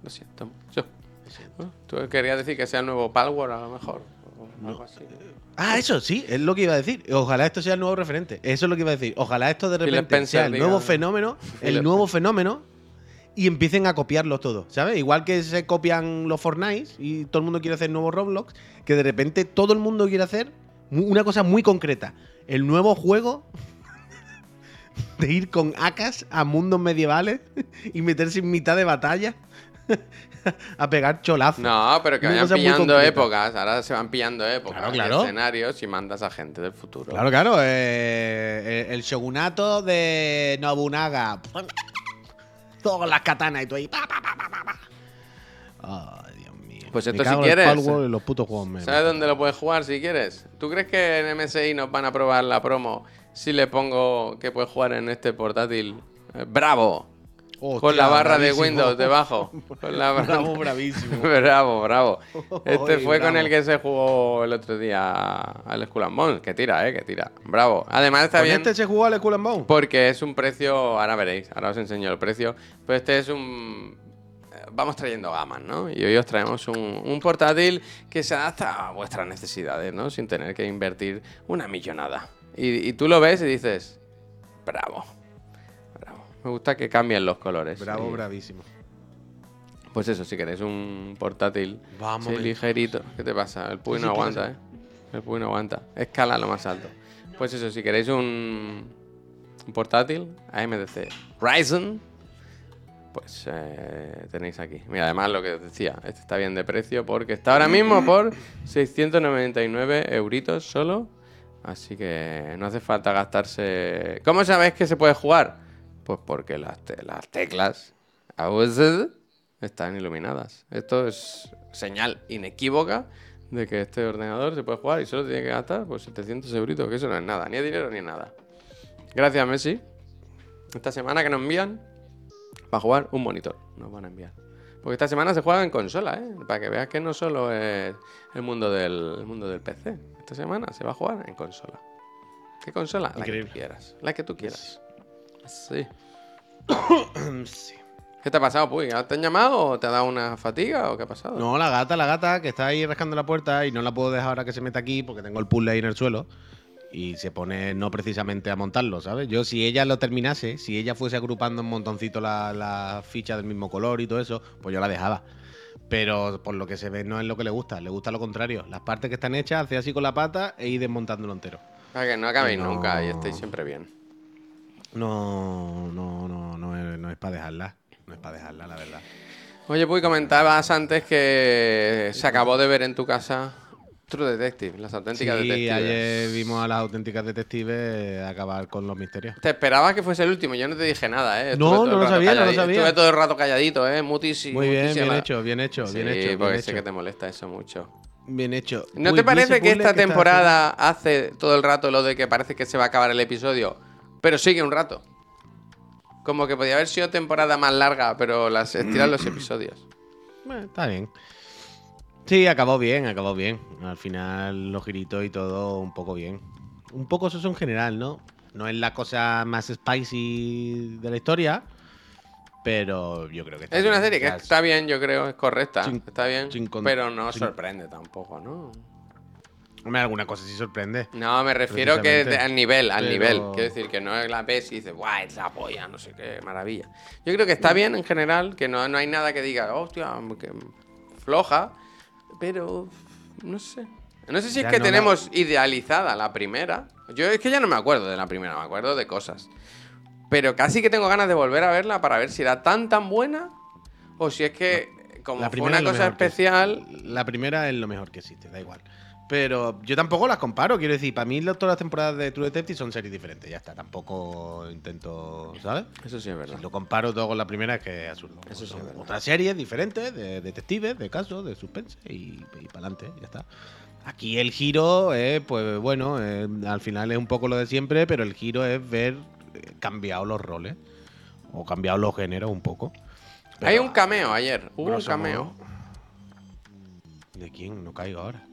Lo siento mucho. lo siento. Tú querías decir que sea el nuevo Palworld a lo mejor. O algo así. Ah, eso sí, es lo que iba a decir. Ojalá esto sea el nuevo referente. Eso es lo que iba a decir. Ojalá esto de repente Spencer sea el nuevo fenómeno, el nuevo fenómeno, y empiecen a copiarlo todo, ¿sabes? Igual que se copian los Fortnite y todo el mundo quiere hacer nuevos Roblox, que de repente todo el mundo quiere hacer una cosa muy concreta. El nuevo juego de ir con AKs a mundos medievales y meterse en mitad de batalla a pegar cholazos. No, pero que vayan pillando épocas. Ahora se van pillando épocas. Claro, escenarios y mandas a gente del futuro. Claro, claro. eh, el- el shogunato de Nobunaga. Todas las katanas y tú ahí. pa, Dios mío. Pues esto si el quieres. Y los putos juegos. ¿Sabes dónde lo puedes jugar si quieres? ¿Tú crees que en MSI nos van a probar la promo si le pongo que puedes jugar en este portátil? Eh, ¡Bravo! Hostia, con la barra de. Windows debajo. Con la barra- Bravo, bravísimo. bravo, bravo. Este fue con el que se jugó el otro día al Skull and Bones. Que tira, eh, que tira. Bravo. Además está ¿Con bien. este se jugó al Skull and Bones? Porque es un precio, ahora veréis, ahora os enseño el precio. Pero este es un. eh, Vamos trayendo gamas, ¿no? Y hoy os traemos un, un portátil que se adapta a vuestras necesidades, ¿no? Sin tener que invertir una millonada. Y, y tú lo ves y dices, bravo, bravo. Me gusta que cambien los colores. Bravo, Y, bravísimo. Pues eso, si queréis un portátil Vamos, ligerito. ¿Qué te pasa? El Puy no sí, ¿qué aguanta? ¿eh? El Puy no aguanta. Escala lo más alto. Pues eso, si queréis un, un portátil AMDC Ryzen, pues eh, tenéis aquí. Mira, además lo que os decía, este está bien de precio porque está ahora mismo por 699 euritos solo. Así que no hace falta gastarse... ¿Cómo sabéis que se puede jugar? Pues porque las, te- las teclas están iluminadas. Esto es señal inequívoca de que este ordenador se puede jugar y solo tiene que gastar pues 700 euritos, que eso no es nada, ni dinero ni nada. Gracias, Messi. Esta semana que nos envían para jugar un monitor, nos van a enviar. Porque esta semana se juega en consola, ¿eh? Para que veas que no solo es el mundo del, el mundo del PC. Esta semana se va a jugar en consola. ¿Qué consola? La que tú quieras. La que tú quieras. Sí. Sí. ¿Qué te ha pasado, Puy? ¿Te han llamado o te ha dado una fatiga o qué ha pasado? No, la gata, la gata, que está ahí rascando la puerta y no la puedo dejar ahora que se meta aquí porque tengo el puzzle ahí en el suelo y se pone no precisamente a montarlo, ¿sabes? Yo si ella lo terminase, si ella fuese agrupando en montoncito las la fichas del mismo color y todo eso, pues yo la dejaba. Pero por lo que se ve no es lo que le gusta, le gusta lo contrario. Las partes que están hechas, hace así con la pata e ir desmontándolo entero. Para que no acabéis No. nunca y estéis siempre bien. No, no, no, no es, no es para dejarla. No es para dejarla, la verdad. Oye, Puy, comentabas antes que se acabó de ver en tu casa True Detective, las auténticas Sí, detectives. ayer vimos a las auténticas detectives acabar con los misterios. Te esperabas que fuese el último, yo no te dije nada, ¿eh? No, no lo sabía, no lo sabía. Estuve todo el rato calladito, ¿eh? Mutis y Muy bien, bien hecho, bien hecho, bien Sí, hecho. Bien porque hecho. sé que te molesta eso mucho. Bien hecho. ¿No Uy, te parece que esta temporada hace todo el rato lo de que parece que se va a acabar el episodio, pero sigue un rato? Como que podía haber sido temporada más larga, pero las estiran los episodios. Bueno, está bien. Sí, acabó bien, acabó bien. Al final los giritos y todo un poco bien. Un poco eso es en general, ¿no? No es la cosa más spicy de la historia, pero yo creo que está Es una serie que está bien, yo creo, es correcta, Sin- está bien, con- pero no sin- sorprende tampoco, ¿no? Hombre, alguna cosa sí sorprende. No, me refiero que al nivel, al Pero- nivel. Quiero decir que no es la ves y dices, guau, es la polla, no sé qué, maravilla. Yo creo que está bien en general, que no, no hay nada que diga, hostia, que floja, pero no sé. No sé si es que no la- tenemos idealizada la primera. Yo es que ya no me acuerdo de la primera, me acuerdo de cosas. Pero casi que tengo ganas de volver a verla para ver si era tan tan buena o si es que como La fue primera una cosa especial, La primera es lo mejor que existe, da igual. Pero yo tampoco las comparo, quiero decir, para mí lo- todas las temporadas de True Detective son series diferentes, ya está, tampoco intento, ¿sabes? eso sí es verdad. Si lo comparo todo con la primera es que es absurdo. Eso sí Son es verdad. Otras series diferentes de detectives, de casos, de suspense y, para adelante, ya está. Aquí el giro es, pues bueno, eh, al final es un poco lo de siempre, pero el giro es ver eh, cambiados los roles o cambiados los géneros un poco. Hay un cameo ayer, hubo un cameo. ¿De quién? No caigo ahora.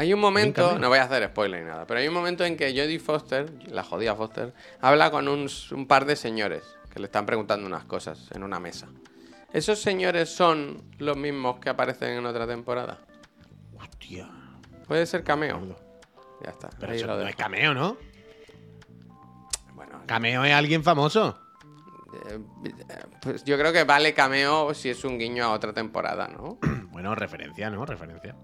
Hay un momento, no voy a hacer spoiler ni nada, pero hay un momento en que Jodie Foster, la jodida Foster, habla con un, par de señores que le están preguntando unas cosas en una mesa. ¿Esos señores son los mismos que aparecen en otra temporada? Hostia. Puede ser cameo. Ya está. Pero eso no es cameo, ¿no? Bueno, Cameo es alguien famoso. eh, pues yo creo que vale cameo si es un guiño a otra temporada, ¿no? Bueno, referencia, ¿no? Referencia.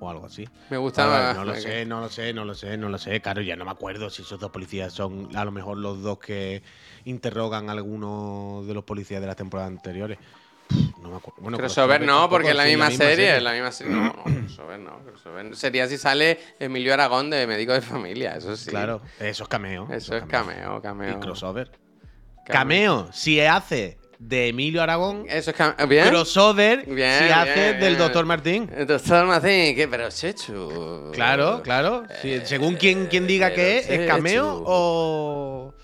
O algo así. Me gustaba. no lo sé, no lo sé, no lo sé, no lo sé. Claro, ya no me acuerdo si esos dos policías son a lo mejor los dos que interrogan a algunos de los policías de las temporadas anteriores. No me acuerdo. Bueno, Crossover no, porque es la misma serie, es la misma serie. No, no, crossover no, crossover. Sería si sale Emilio Aragón de médico de familia, eso sí. Claro, eso es cameo. Eso es cameo, cameo. Y crossover. Cameo, si hace de Emilio Aragón, Eso es. ¿Bien? crossover, Bien, si hace bien, del. Doctor Martín. El doctor Martín, ¿qué? Pero Chechu. Claro, claro. Sí, Eh, según quien, quien diga que es, es cameo o,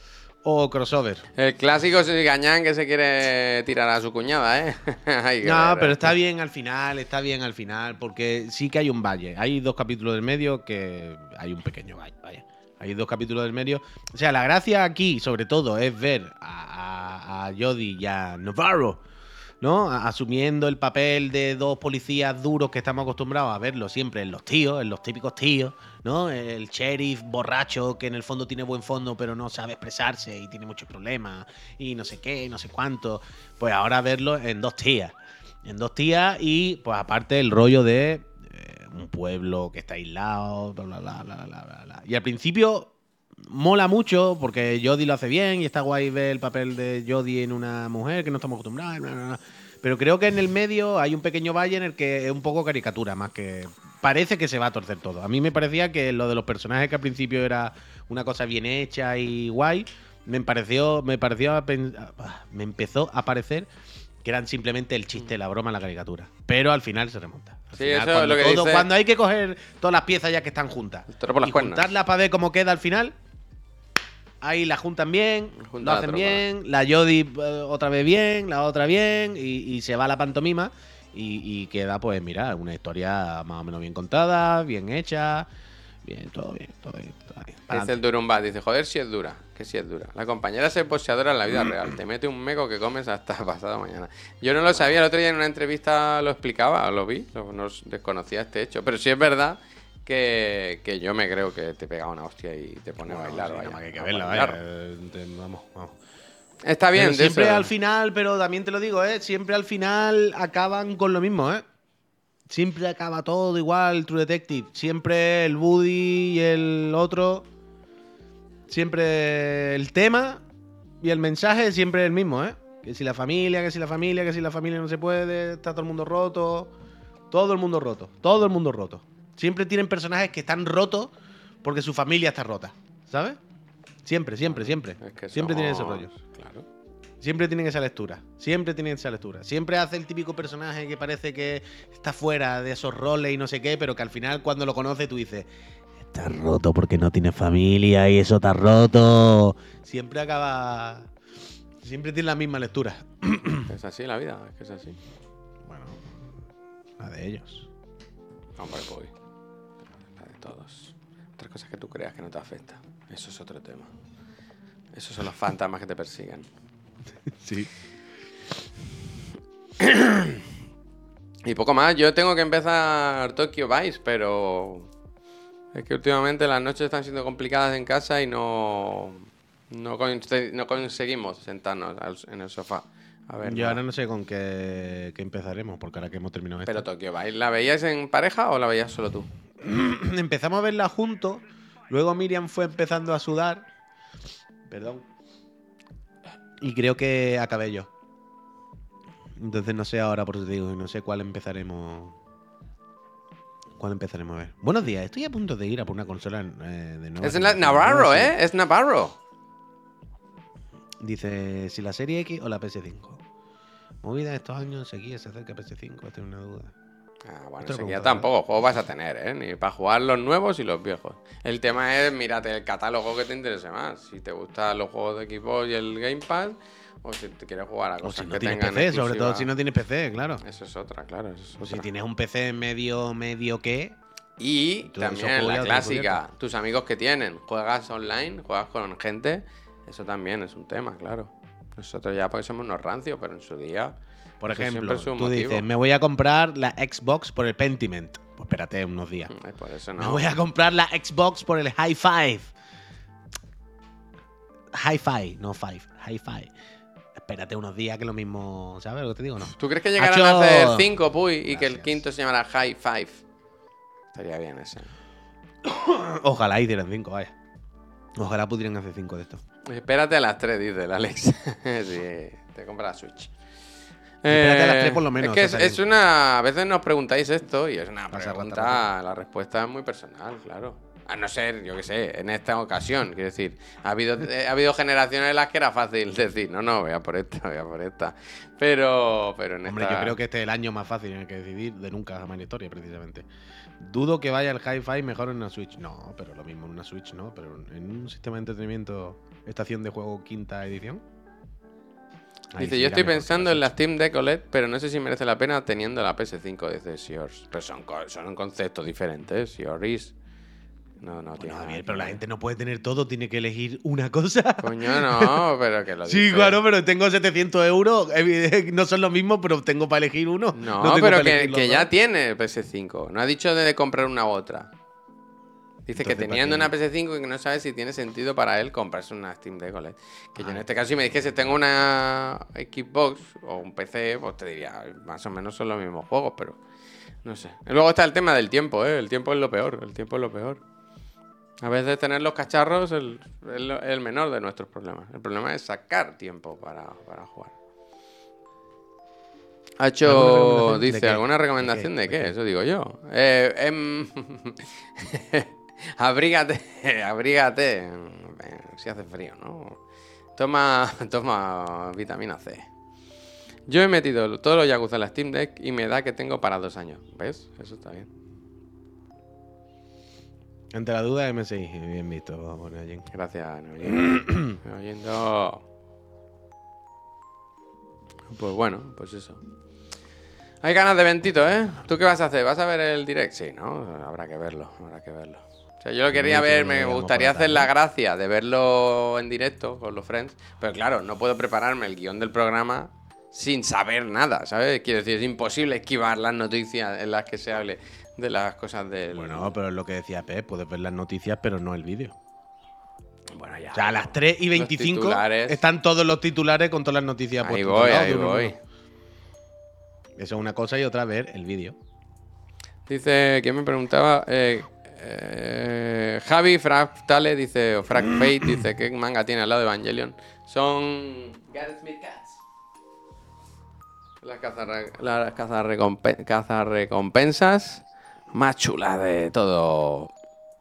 o crossover. El clásico es el gañán que se quiere tirar a su cuñada, ¿eh? No, pero ¿eh? está bien al final, está bien al final, porque sí que hay un valle. Hay dos capítulos del medio que hay un pequeño valle, vaya. Hay dos capítulos del medio. O sea, la gracia aquí, sobre todo, es ver a, a, y a Navarro, ¿no? Asumiendo el papel de dos policías duros que estamos acostumbrados a verlo siempre en los tíos, en los típicos tíos, ¿no? El sheriff borracho que en el fondo tiene buen fondo pero no sabe expresarse y tiene muchos problemas y no sé qué, no sé cuánto. Pues ahora verlo en dos tías. En dos tías y pues aparte el rollo de un pueblo que está aislado, bla, bla, bla, bla, bla, bla, bla. Y al principio mola mucho porque Jodie lo hace bien y está guay ver el papel de Jodie en una mujer que no estamos acostumbrados. bla, bla, bla. Pero creo que en el medio hay un pequeño valle en el que es un poco caricatura, más que parece que se va a torcer todo. A mí me parecía que lo de los personajes que al principio era una cosa bien hecha y guay, me pareció, me pareció, a pen- a- me empezó a parecer que eran simplemente el chiste, la broma, la caricatura. Pero al final se remonta. Al Sí, final, eso es cuando lo que todo- dice- Cuando hay que coger todas las piezas ya que están juntas por las y cuernas. juntarlas para ver cómo queda al final, ahí la juntan bien, Junta lo la hacen tropa. bien, la Jodie eh, otra vez bien, la otra bien, y, y se va la pantomima y, y queda, pues, mira, una historia más o menos bien contada, bien hecha, bien, todo bien, todo bien, todo bien. Dice el Durumba, dice, joder si es dura, que si es dura. La compañera es boxeadora en la vida real, te mete un meco que comes hasta pasado mañana. Yo no lo sabía, el otro día en una entrevista lo explicaba, lo vi, lo- no desconocía este hecho, pero sí es verdad que, que yo me creo que te pega una hostia y te pone a bailar, Sí, vaya, que hay que verla, vaya, vamos, vamos. Está bien, Pero siempre al final, pero también te lo digo, ¿eh? Siempre al final acaban con lo mismo, ¿eh? Siempre acaba todo igual, True Detective. Siempre el Woody y el otro. Siempre el tema y el mensaje siempre es el mismo, ¿eh? Que si la familia, que si la familia, que si la familia no se puede, está todo el mundo roto. Todo el mundo roto, todo el mundo roto. Siempre tienen personajes que están rotos porque su familia está rota, ¿sabes? Siempre, siempre, siempre. es que siempre tienen somos- rollo. Claro. Siempre tienen esa lectura. Siempre tienen esa lectura. Siempre hace el típico personaje que parece que está fuera de esos roles y no sé qué, pero que al final cuando lo conoces tú dices, está roto porque no tiene familia y eso está roto. Siempre acaba... Siempre tiene la misma lectura. Es así la vida, es que es así. Bueno, la de ellos. Hombre, pues. La de todos. Otras cosas que tú creas que no te afecta. Eso es otro tema. Esos son los fantasmas que te persiguen. Sí. Y poco más. Yo tengo que empezar Tokyo Vice, pero. Es que últimamente las noches están siendo complicadas en casa y no. No, conse- no conseguimos sentarnos en el sofá. A ver. Yo ahora no sé con qué, qué empezaremos, porque ahora que hemos terminado esto. Pero Tokyo Vice, ¿la veías en pareja o la veías solo tú? empezamos a verla juntos. Luego Miriam fue empezando a sudar. Perdón. Y creo que acabé yo. Entonces no sé ahora, por eso te digo, no sé cuál empezaremos. ¿Cuál empezaremos a ver? Buenos días, estoy a punto de ir a por una consola eh, de nueva Es en la-. Navarro, No sé. ¿eh? Es Navarro. Dice, si la serie X o la PS5. Movida estos años, seguía, se acerca a PS5, tengo una duda. Ah, bueno, enseguida pregunta, tampoco juegos vas a tener, ¿eh? Ni para jugar los nuevos y los viejos. El tema es, mírate el catálogo que te interese más. Si te gustan los juegos de Xbox y el Game Pass, o si te quieres jugar a O cosas si no que tienes PC, sobre todo si no tienes PC, claro. Eso es otra, claro. Eso es O si tienes un PC medio, medio que, Y también la clásica, tus amigos que tienen, juegas online, juegas con gente, eso también es un tema, claro. Nosotros ya porque somos unos rancios, pero en su día... Por eso ejemplo, tú motivo. dices, me voy a comprar la Xbox por el Pentiment. Pues espérate unos días. Eh, Por eso Me no. voy a comprar la Xbox por el High Five. High Five, no Five. High Five. Espérate unos días que lo mismo, ¿sabes lo que te digo? No. ¿Tú crees que llegarán Hacho- a hacer 5, Puy, y que el quinto se llamará High Five? Estaría bien ese. Ojalá hicieran cinco, vaya. Ojalá pudieran hacer cinco de estos. Espérate a las 3, dice el Alex. sí, te compra la Switch. Espérate a las Eh, 3 por lo menos, Es que es, una. A veces nos preguntáis esto y es una Pasa pregunta. La respuesta es muy personal, claro. A no ser, yo qué sé, en esta ocasión, quiero decir, ha habido, eh, ha habido generaciones en las que era fácil decir, no, no, voy a por esta, voy a por esta. Pero, pero en Hombre, esta. yo creo que este es el año más fácil en el que decidir de nunca jamás en la historia, precisamente. Dudo que vaya el Hi-Fi mejor en una Switch. No, pero lo mismo en una Switch, ¿no? Pero en un sistema de entretenimiento, estación de juego quinta edición. Ahí Dice, sí yo estoy pensando en la Steam Deck OLED, pero no sé si merece la pena teniendo la PS5 desde Sears. Pero son, son conceptos diferentes, Sears. No, no, tiene Bueno, pero la gente no puede tener todo, tiene que elegir una cosa. Coño, no, pero que lo Sí, dice. claro, pero tengo 700 euros. No son los mismos, pero tengo para elegir uno. No, tengo pero que, que ya tiene PS5. No ha dicho de comprar una u otra. Dice que teniendo ¿para una PS5 y que no sabe si tiene sentido para él comprarse una Steam Deck OLED. Que yo en este caso, si me dijese tengo una Xbox o un PC, pues te diría, más o menos son los mismos juegos, pero no sé. Y luego está el tema del tiempo, ¿eh? El tiempo es lo peor, el tiempo es lo peor. A veces tener los cacharros es el, menor de nuestros problemas. El problema es sacar tiempo para, para jugar. Ha hecho, ¿Alguna dice? ¿alguna recomendación ¿De de qué? qué? ¿De qué? Eso digo yo. Eh, em, abrígate, abrígate. Si hace frío, ¿no? Toma, toma vitamina C. Yo he metido todos los Yakuza en la Steam Deck y me da que tengo para dos años. ¿Ves? Eso está bien. Ante la duda, MSI. Bien visto, vamos allí. Gracias, Neoyen. Pues bueno, pues eso. Hay ganas de ventito, ¿eh? ¿Tú qué vas a hacer? ¿Vas a ver el direct? Sí, ¿no? Habrá que verlo, habrá que verlo. Sea, yo lo quería ver, que me gustaría hacer la gracia de verlo en directo con los friends, pero claro, no puedo prepararme el guion del programa sin saber nada, ¿sabes? Quiero decir, es imposible esquivar las noticias en las que se hable de las cosas del... Bueno, pero es lo que decía Pep, puedes ver las noticias, pero no el vídeo. Bueno, ya. O sea, a las 3 y Los 25 titulares. están todos los titulares con todas las noticias Ahí voy, ahí uno voy. uno. Eso es una cosa y otra ver el vídeo. Dice, ¿quién me preguntaba? Eh, eh, Javi Fractale dice, o Frac Fate dice, ¿qué manga tiene al lado de Evangelion? Son Gareth Smith Cats. Las cazarre- las cazarrecompe- cazarrecompensas más chulas de todo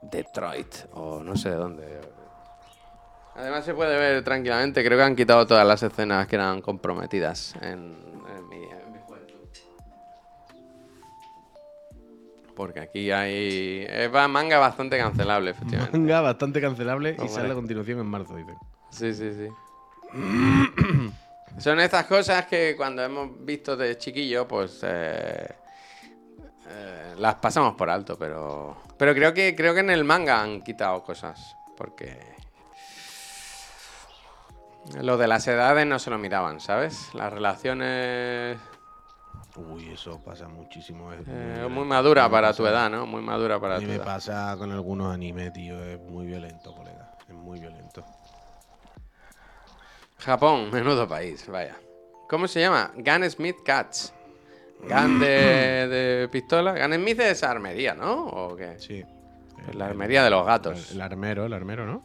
Detroit, o no sé de dónde. Además se puede ver tranquilamente, creo que han quitado todas las escenas que eran comprometidas en, Porque aquí hay. Es va- manga bastante cancelable, efectivamente. Manga bastante cancelable y sale a continuación en marzo, dicen. Sí, sí, sí. Son estas cosas que cuando hemos visto de chiquillo, pues. eh, eh, las pasamos por alto, pero. Pero creo que, creo que en el manga han quitado cosas. Porque. Lo de las edades no se lo miraban, ¿sabes? Las relaciones. Uy, eso pasa muchísimo. Es eh, muy madura me para pasa- tu edad, ¿no? Muy madura para mí tu me edad. pasa con algunos animes, tío. Es muy violento, colega. Es muy violento. Japón, menudo país, vaya. ¿Cómo se llama? Gun Smith Cats. Gun de, de pistola. Gun Smith es armería, ¿no? ¿O qué? Sí. Pues la armería de los gatos. El armero, el armero, ¿no?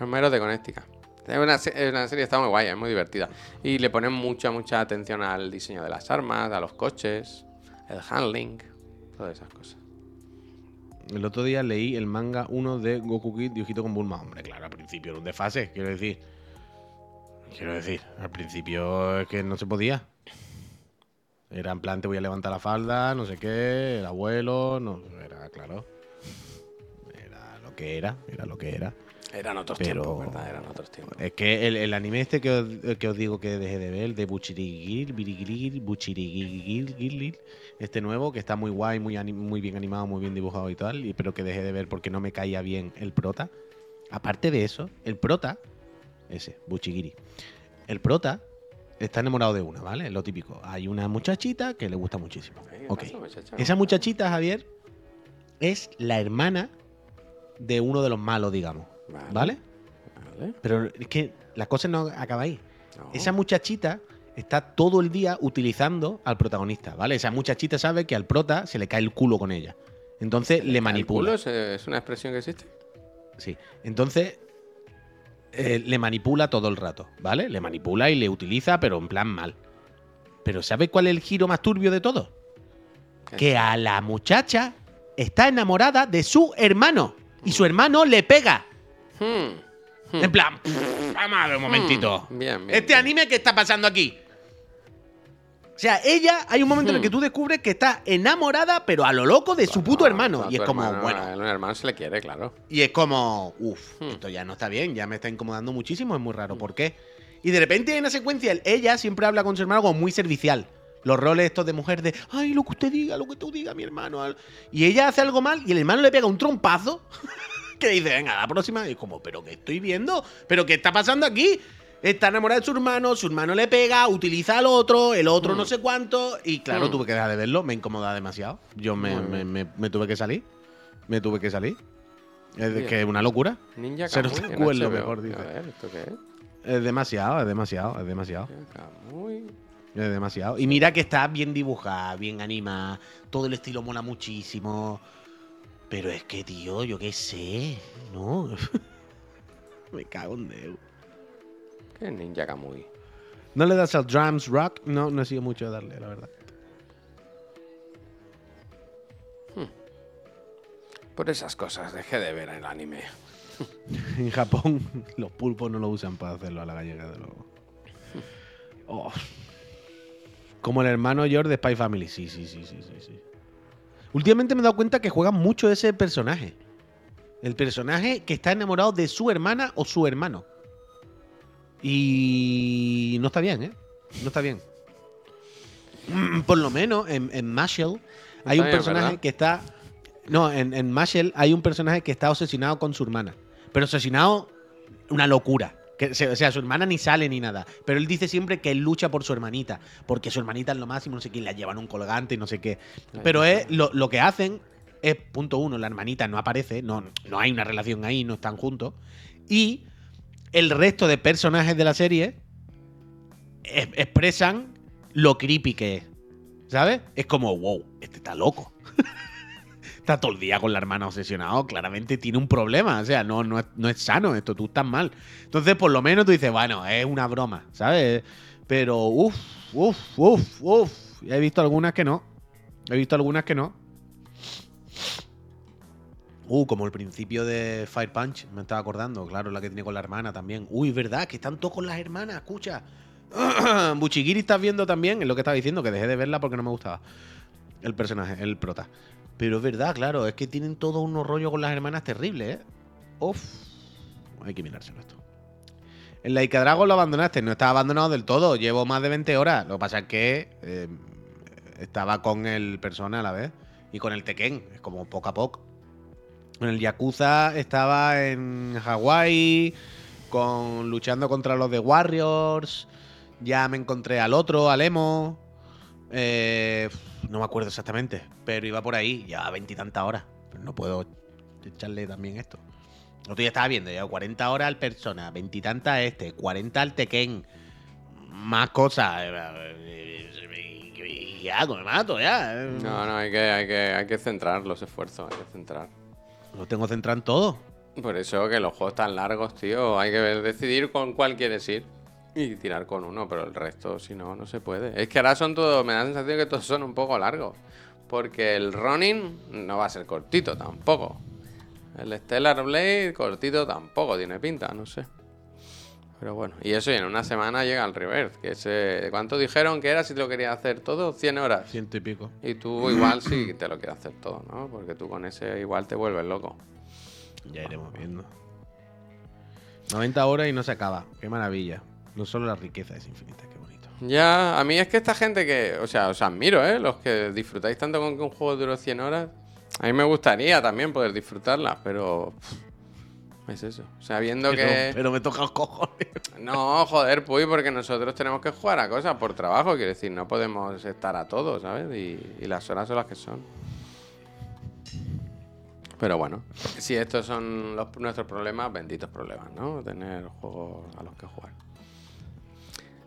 Armeros de Connecticut. Es una, es una serie, está muy guay, es muy divertida. Y le ponen mucha, mucha atención al diseño de las armas, a los coches, el handling, todas esas cosas. El otro día leí el manga 1 de Goku Kid y Ojito con Bulma. Hombre, claro, al principio era un desfase, quiero decir. Quiero decir, al principio es que no se podía. Era en plan, te voy a levantar la falda, no sé qué, el abuelo, no, era claro. Era lo que era, era lo que era. Eran otros Pero- tiempos, ¿verdad? Eran otros tiempos. Es que el, el anime este que os, que os digo que dejé de ver, el de Buchirigir, Birigirigir, Buchirigirigir, este nuevo, que está muy guay, muy, muy bien animado, muy bien dibujado y tal, y, pero que dejé de ver porque no me caía bien el prota. Aparte de eso, el prota, ese, Buchigiri, el prota está enamorado de una, ¿vale? Es lo típico. Hay una muchachita que le gusta muchísimo. Esa muchachita, Javier, es la hermana de uno de los malos, digamos. Vale. ¿Vale? Vale. Pero es que la cosa no acaba ahí. No. Esa muchachita está todo el día utilizando al protagonista, ¿vale? Esa muchachita sabe que al prota se le cae el culo con ella. Entonces le ¿El manipula. culo es, es una expresión que existe? Sí. Entonces eh, le manipula todo el rato, ¿vale? Le manipula y le utiliza, pero en plan mal. Pero ¿sabe cuál es el giro más turbio de todo? ¿Qué? Que a la muchacha está enamorada de su hermano. Y su hermano le pega. Hmm. Hmm. En plan, vamos a ver un momentito. Hmm. Bien, bien. Este bien. anime, ¿qué está pasando aquí? O sea, ella, hay un momento en el que Hmm. tú descubres que está enamorada, pero a lo loco de su puto hermano. Y es como, hermano, bueno. A un hermano se le quiere, claro. Y es como, uff, Hmm. esto ya no está bien, ya me está incomodando muchísimo, es muy raro. ¿Por qué? Y de repente hay una secuencia, ella siempre habla con su hermano como muy servicial. Los roles estos de mujer de, ay, lo que usted diga, lo que tú digas, mi hermano. al-". Y ella hace algo mal y el hermano le pega un trompazo que dice, venga, la próxima. Y es como, ¿pero qué estoy viendo? ¿Pero qué está pasando aquí? Está enamorada de su hermano, su hermano le pega, utiliza al otro, el otro no sé cuánto. Y claro, Hmm. tuve que dejar de verlo, me incomoda demasiado. Yo me, me- bien. me- me tuve que salir. Me tuve que salir. Es Bien. que es una locura. Ninja es lo HBO. mejor, dice. A ver, ¿esto qué es? Es demasiado, es demasiado, es demasiado. Es demasiado. Y mira que está bien dibujada, bien animada. Todo el estilo mola muchísimo. Pero es que, tío, yo qué sé. No. Me cago en Dios. ¿Qué es Ninja Kamui? ¿No le das al drums rock? No, no he sido mucho de darle, la verdad. Por esas cosas dejé de ver el anime. En Japón los pulpos no lo usan para hacerlo a la gallega de luego. Oh. Como el hermano George de Spy Family. Sí, sí, sí, sí, sí, sí. Últimamente me he dado cuenta que juegan mucho ese personaje. El personaje que está enamorado de su hermana o su hermano. Y no está bien, ¿eh? No está bien. Por lo menos en, en Marshall hay Está un bien, personaje ¿verdad? que está. No, en, en Marshall hay un personaje que está obsesionado con su hermana. Pero obsesionado, una locura. Que, o sea, su hermana ni sale ni nada. Pero él dice siempre que él lucha por su hermanita. Porque su hermanita es lo máximo, no sé qué, y la llevan un colgante y no sé qué. Pero es, lo, lo que hacen es, punto uno, la hermanita no aparece, no, no hay una relación ahí, no están juntos. Y el resto de personajes de la serie es- expresan lo creepy que es. ¿Sabes? Es como, wow, este está loco. todo el día con la hermana obsesionado. Claramente tiene un problema. O sea, no, no, no es sano esto, tú estás mal. Entonces, por lo menos tú dices, bueno, es una broma, ¿sabes? Pero, uff, uff, uff, uff. He visto algunas que no. He visto algunas que no. Uh, como el principio de Fire Punch, me estaba acordando, claro, la que tiene con la hermana también. Uy, verdad, que están todos con las hermanas, escucha. Buchigiri estás viendo también, es lo que estaba diciendo, que dejé de verla porque no me gustaba el personaje, el prota. Pero es verdad, claro, es que tienen todos unos rollos con las hermanas terribles, ¿eh? Uf, hay que mirárselo esto. En la Ica Dragon lo abandonaste, no estaba abandonado del todo, llevo más de 20 horas. Lo que pasa es que eh, estaba con el Persona a la vez y con el Tekken, es como poco a poco. En el Yakuza estaba en Hawái, con, luchando contra los de Warriors. Ya me encontré al otro, al Emo. Eh, no me acuerdo exactamente, pero iba por ahí, ya veintitantas horas. Pero no puedo echarle también esto. Otro día estaba viendo, ya 40 horas al Persona, veintitantas a este, 40 al Tekken. Más cosas. Y ya, me mato, ya. No, no, hay que, hay, que, hay que centrar los esfuerzos, hay que centrar. Lo tengo centrado en todo. Por eso que los juegos tan largos, tío, hay que decidir con cuál quieres ir y tirar con uno, pero el resto, si no, no se puede. Es que ahora son todos, me da la sensación que todos son un poco largos. Porque el running no va a ser cortito tampoco. El Stellar Blade cortito tampoco tiene pinta, no sé. Pero bueno, y eso y en una semana llega el reverse. Que ese, ¿Cuánto dijeron que era si te lo querías hacer todo? 100 horas. Ciento y pico. Y tú igual sí te lo quieres hacer todo, ¿no? Porque tú con ese igual te vuelves loco. Ya iremos viendo. 90 horas y no se acaba. Qué maravilla. No solo la riqueza es infinita, qué bonito. Ya, a mí es que esta gente que, o sea, os admiro, ¿eh? Los que disfrutáis tanto con que un juego dure 100 horas. A mí me gustaría también poder disfrutarla, pero... Es eso. O sea, viendo Pero, que... pero me toca los cojones. No, joder, pues porque nosotros tenemos que jugar a cosas por trabajo, quiero decir, no podemos estar a todo, ¿sabes? Y, y las horas son las que son. Pero bueno, si estos son los- nuestros problemas, benditos problemas, ¿no? Tener juegos a los que jugar.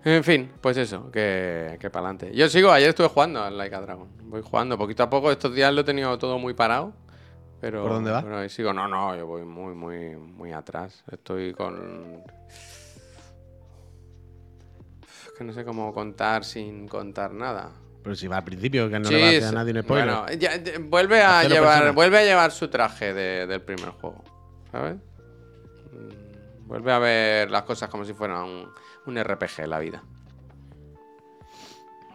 En fin, pues eso, que, que para adelante. Yo sigo, ayer estuve jugando al Like a Dragon. Voy jugando poquito a poco, estos días lo he tenido todo muy parado. Pero, ¿Por dónde vas? pero ahí sigo, no, no, yo voy muy, muy, muy atrás. Estoy con. Es que no sé cómo contar sin contar nada. Pero si va al principio, que no Sí, le va a hacer a nadie un spoiler. Bueno, ya- ya- vuelve a llevar, vuelve a llevar su traje de- del primer juego, ¿sabes? Mm, Vuelve a ver las cosas como si fuera un, un RPG la vida.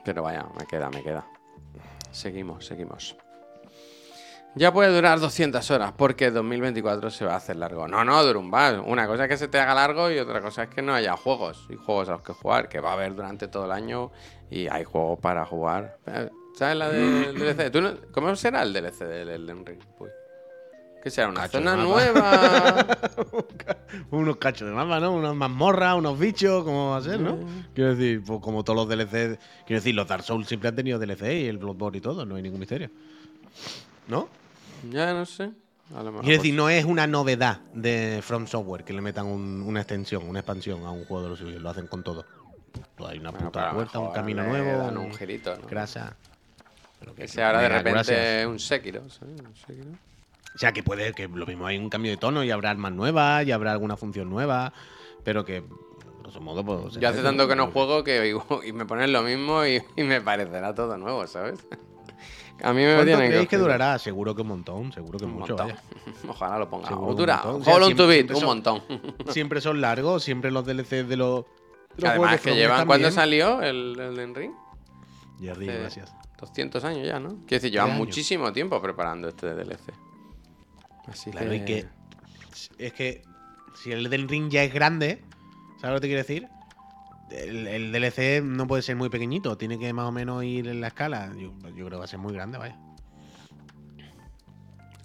Pero vaya, me queda, me queda. Seguimos, seguimos. Ya puede durar 200 horas porque 2024 se va a hacer largo. No, no, bar. Una cosa es que se te haga largo y otra cosa es que no haya juegos y juegos a los que jugar, que va a haber durante todo el año y hay juegos para jugar. Eh, ¿Sabes la del DLC? ¿Tú no- ¿Cómo será el DLC del Elden Ring? Uy. ¿Qué será? ¿Una Cacho zona nueva? unos cachos de mapa, ¿no? Unas mazmorras, unos bichos, ¿cómo va a ser, no? Quiero decir, pues como todos los DLC. Quiero decir, los Dark Souls siempre han tenido DLC y el Bloodborne y todo, no hay ningún misterio. ¿No? ya no sé. A lo mejor. Quiero decir, no es una novedad de From Software que le metan un- una extensión, una expansión a un juego de los suyos. Lo hacen con todo. Pues hay una Bueno, puta pero a lo vuelta, un mejor camino le nuevo. dan un- girito, ¿no? Grasa. Pero que- Ese ahora de repente gracias. un Sekiro, ¿sabes? Un Sekiro. O sea, que puede que lo mismo hay un cambio de tono y habrá armas nuevas y habrá alguna función nueva, pero que, grosso modo, pues. Yo hace tanto que no juego que y me ponen lo mismo y, y me parecerá todo nuevo, ¿sabes? A mí me ¿Cuánto tienen creéis que ofrecer. durará? Seguro que un montón, seguro que Un mucho. vaya. Ojalá lo ponga. Dura. O sea, Hold on siempre- to beat, un montón. Siempre son largos, siempre los DLCs de los. de los Además, de que llevan. ¿Cuándo salió el Ring? Jerry, Hace gracias. 200 años ya, ¿no? Quiero decir, llevan muchísimo tiempo preparando este DLC. Así Claro, que. y que. Es que. Si el del ring ya es grande, ¿sabes lo que te quiero decir? El, el DLC no puede ser muy pequeñito, tiene que más o menos ir en la escala. Yo, yo creo que va a ser muy grande, vaya.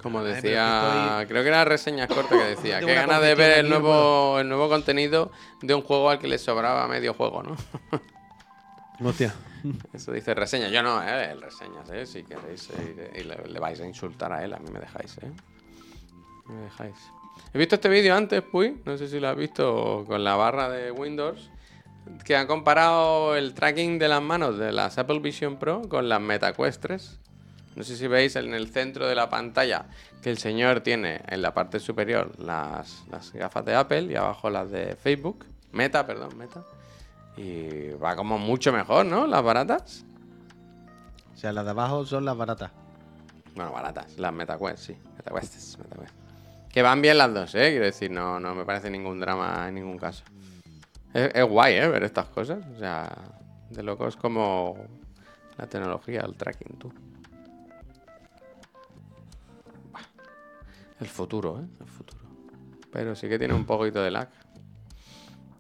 Como decía, creo que era reseñas cortas que decía, que ganas de ver el nuevo, el nuevo contenido de un juego al que le sobraba medio juego, ¿no? Hostia. Eso dice reseñas. Yo no, ¿eh? El reseñas, ¿eh? Si queréis eh, y le, le vais a insultar a él, a mí me dejáis, ¿eh? Me dejáis. He visto este vídeo antes, Puy, no sé si lo has visto con la barra de Windows, que han comparado el tracking de las manos de las Apple Vision Pro con las MetaQuest 3. No sé si veis en el centro de la pantalla que el señor tiene en la parte superior las, las gafas de Apple y abajo las de Facebook. Meta, perdón, Meta. Y va como mucho mejor, ¿no? Las baratas. O sea, las de abajo son las baratas. Bueno, baratas, las MetaQuest, sí. MetaQuest, MetaQuest. Que van bien las dos, ¿eh? Quiero decir, no, no me parece ningún drama en ningún caso. Es, guay, ¿eh? Ver estas cosas. O sea, de locos como la tecnología, el tracking, tú. El futuro, ¿eh? El futuro. Pero sí que tiene un poquito de lag.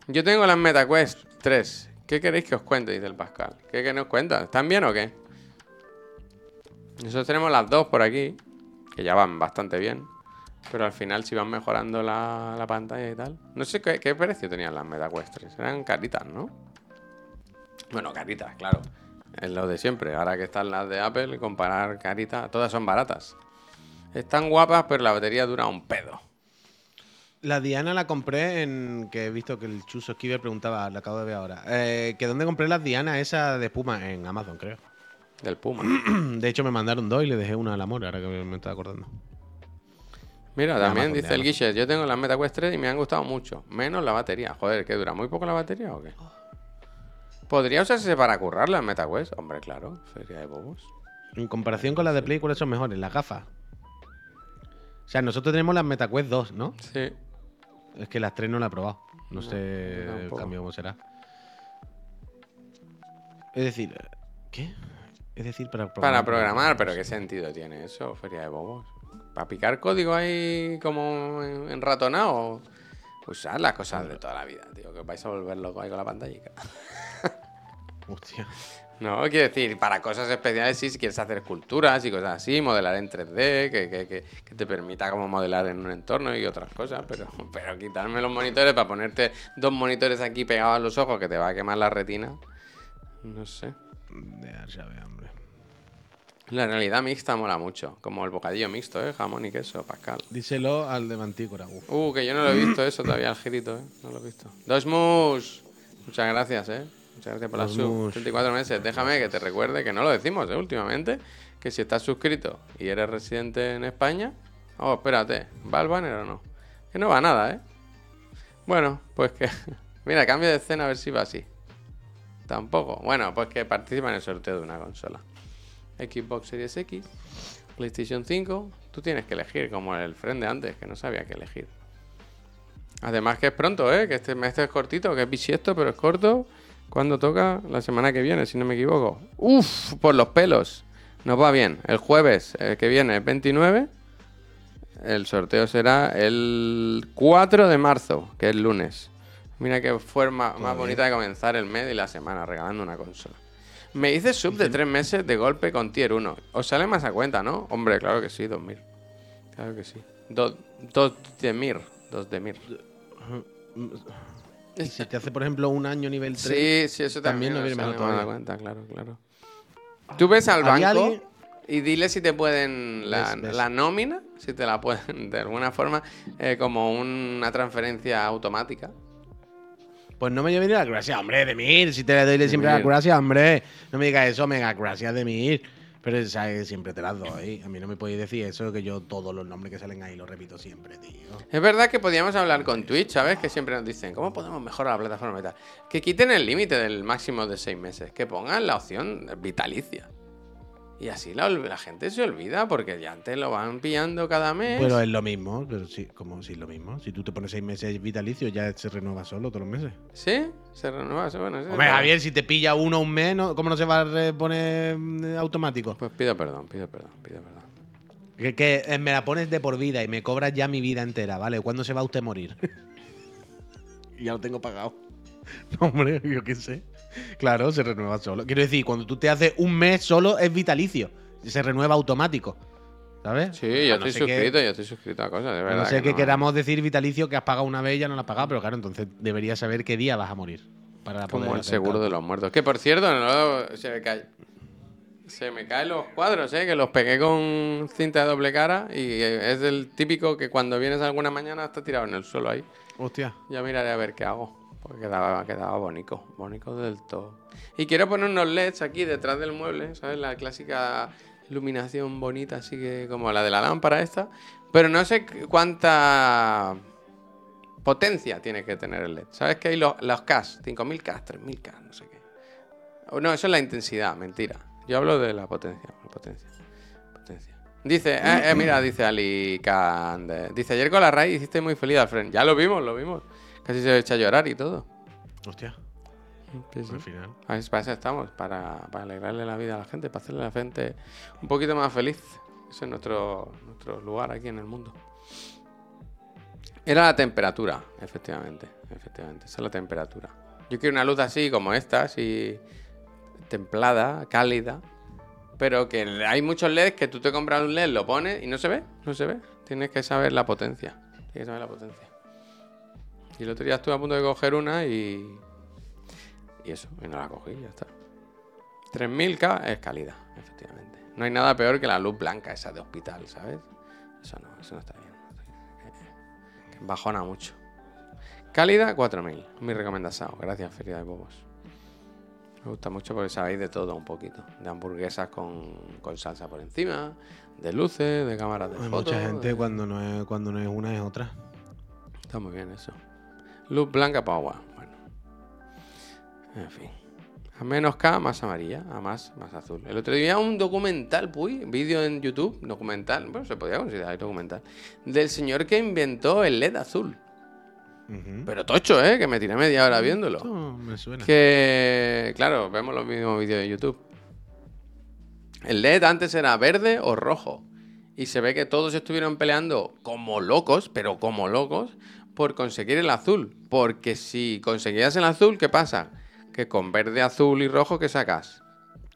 Yo tengo las MetaQuest 3. ¿Qué queréis que os cuente? Dice el Pascal. ¿Qué, qué nos cuenta? ¿Están bien o qué? Nosotros tenemos las dos por aquí, que ya van bastante bien. Pero al final si van mejorando la, la pantalla y tal. No sé qué, qué precio tenían las MetaQuest 3. Eran caritas, ¿no? Bueno, caritas, claro. Es lo de siempre. Ahora que están las de Apple, comparar caritas, todas son baratas. Están guapas, pero la batería dura un pedo. La Diana la compré en. que he visto que el Chuso Esquivel preguntaba, la acabo de ver ahora. Eh, que dónde compré las Diana esa de espuma en Amazon, creo. Del Puma. De hecho, me mandaron dos y le dejé una al amor, ahora que me estaba acordando. Mira, también dice el. Guichet, yo tengo las MetaQuest 3 y me han gustado mucho. Menos la batería. Joder, ¿qué dura? ¿Muy poco la batería o qué? ¿Podría usarse para currar las MetaQuest? Hombre, claro. Feria de bobos. En comparación con las de Play, ¿cuáles son mejores? Las gafas. O sea, nosotros tenemos las MetaQuest 2, ¿no? Sí. Es que las tres no las he probado. No, No, sé el cambio cómo será. Es decir, ¿qué? Es decir, para programar. Para programar, pero ¿qué sentido tiene eso? Feria de bobos. ¿Para picar código ahí como en, ratonado? Usar las cosas de toda la vida, tío. Que vais a volver loco ahí con la pantalla. Hostia. No, quiero decir, para cosas especiales sí, si quieres hacer esculturas y cosas así, modelar en 3D, que, que- que- que te permita como modelar en un entorno y otras cosas, pero, pero quitarme los monitores para ponerte dos monitores aquí pegados a los ojos que te va a quemar la retina, no sé. De llave, hombre. La realidad mixta mola mucho, como el bocadillo mixto, ¿eh? Jamón y queso, Pascal. Díselo al de Mantícora. Uf. Uh, que yo no lo he visto eso todavía, el girito, ¿eh? No lo he visto. Dosmus, muchas gracias, ¿eh? Muchas gracias por la sub. Dosmus. 34 meses. Déjame que te recuerde que no lo decimos, ¿eh? Últimamente. Que si estás suscrito y eres residente en España. Oh, espérate. ¿Va el banner o no? Que no va nada, ¿eh? Bueno, pues que. Mira, cambio de escena a ver si va así. Tampoco. Bueno, pues que participa en el sorteo de una consola. Xbox Series X, PlayStation 5. Tú tienes que elegir, como el friend de antes, que no sabía qué elegir. Además que es pronto, ¿eh? Que este mes es cortito, que es bisiesto, pero es corto. ¿Cuándo toca? La semana que viene, si no me equivoco. Uf, por los pelos. Nos va bien. El jueves eh, que viene, el 29. El sorteo será el 4 de marzo, que es lunes. Mira qué forma más bonita de comenzar el mes y la semana, regalando una consola. Me hice sub de tres meses de golpe con tier 1. Os sale más a cuenta, ¿no? Hombre, claro que sí, 2000. Claro que sí. Do- dos de mir. Dos de mir. Y si te hace, por ejemplo, un año nivel 3. Sí, sí, eso también, también nos viene más a cuenta, claro, claro. Tú ves al ¿Había banco alguien? y dile si te pueden la, Ves, ves. la nómina, si te la pueden de alguna forma eh, como una transferencia automática. Pues no me lleves la gracia, hombre, de Mir. Si te le doy siempre la Mir. gracia, hombre. No me digas eso, mega gracias de Mir. Pero ¿sabes? siempre te las doy. A mí no me podéis decir eso, que yo todos los nombres que salen ahí los repito siempre, tío. Es verdad que podíamos hablar con Twitch, ¿sabes? Que siempre nos dicen, ¿cómo podemos mejorar la plataforma y tal? Que quiten el límite del máximo de seis meses, que pongan la opción vitalicia. Y así la, gente se olvida porque ya te lo van pillando cada mes. Pero es lo mismo, pero sí, como si es lo mismo. Si tú te pones seis meses vitalicio, ya se renueva solo todos los meses. ¿Sí? Se renueva, sí, bueno, sí, Hombre, claro. Javier, si te pilla uno un mes, ¿no? ¿cómo no se va a reponer mm, automático? Pues pido perdón, pido perdón, pido perdón. Que, que, eh, me la pones de por vida y me cobras ya mi vida entera, ¿vale? ¿Cuándo se va usted a morir? y ya lo tengo pagado. No, hombre, yo qué sé. Claro, se renueva solo. Quiero decir, cuando tú te haces un mes solo es vitalicio. Se renueva automático. ¿Sabes? Sí, yo no estoy ser que- suscrito, yo estoy suscrito a cosas, de a verdad. no ser que, no. queramos decir vitalicio que has pagado una vez y ya no la has pagado, pero claro, entonces deberías saber qué día vas a morir. Para Como el seguro de los muertos. Que por cierto, no, se me cae. Se me caen los cuadros, ¿eh? Que los pegué con cinta de doble cara y es el típico que cuando vienes alguna mañana está tirado en el suelo ahí. Hostia. Ya miraré a ver qué hago. Quedaba, quedaba bonito. Bonito del todo. Y quiero poner unos LEDs aquí detrás del mueble, ¿sabes? La clásica iluminación bonita, así que como la de la lámpara esta. Pero no sé cu- cuánta potencia tiene que tener el LED. ¿Sabes que hay los, los CAS? 5000K, 3000K, no sé qué. O no, eso es la intensidad, mentira. Yo hablo de la potencia. la potencia. potencia. Dice, eh, eh, mira, dice Ali Kand. Dice, ayer con la raíz hiciste muy feliz al friend. Ya lo vimos, lo vimos. Casi se echa a llorar y todo. Hostia. Sí, sí. Al final. Para eso estamos, para, para alegrarle la vida a la gente, para hacerle a la gente un poquito más feliz. Ese es nuestro, nuestro lugar aquí en el mundo. Era la temperatura, efectivamente. Efectivamente, esa es la temperatura. Yo quiero una luz así como esta, así templada, cálida. Pero que hay muchos LEDs que tú te compras un LED, lo pones y no se ve, no se ve. Tienes que saber la potencia. Tienes que saber la potencia. Y el otro día estuve a punto de coger una y. Y eso, y no la cogí, ya está. 3000K es calidad, efectivamente. No hay nada peor que la luz blanca esa de hospital, ¿sabes? Eso no, eso no está bien. Que- que bajona mucho. Cálida, 4000. Mi recomendación. Gracias, Feria de Bobos. Me gusta mucho porque sabéis de todo un poquito. De hamburguesas con, con salsa por encima, de luces, de cámaras de Hay fotos. mucha gente de- cuando no es cuando no es una es otra. Está muy bien eso. Luz blanca para agua. Bueno. En fin. A menos K, más amarilla. A más, más azul. El otro día un documental, puy, vídeo en YouTube, documental, bueno, se podía considerar documental, del señor que inventó el LED azul. Pero tocho, ¿eh? Que me tiré media hora viéndolo. Esto me suena. Que, claro, vemos los mismos vídeos de YouTube. El LED antes era verde o rojo. Y se ve que todos estuvieron peleando como locos, pero como locos, por conseguir el azul. Porque si conseguías el azul, ¿qué pasa? Que con verde, azul y rojo, ¿qué sacas?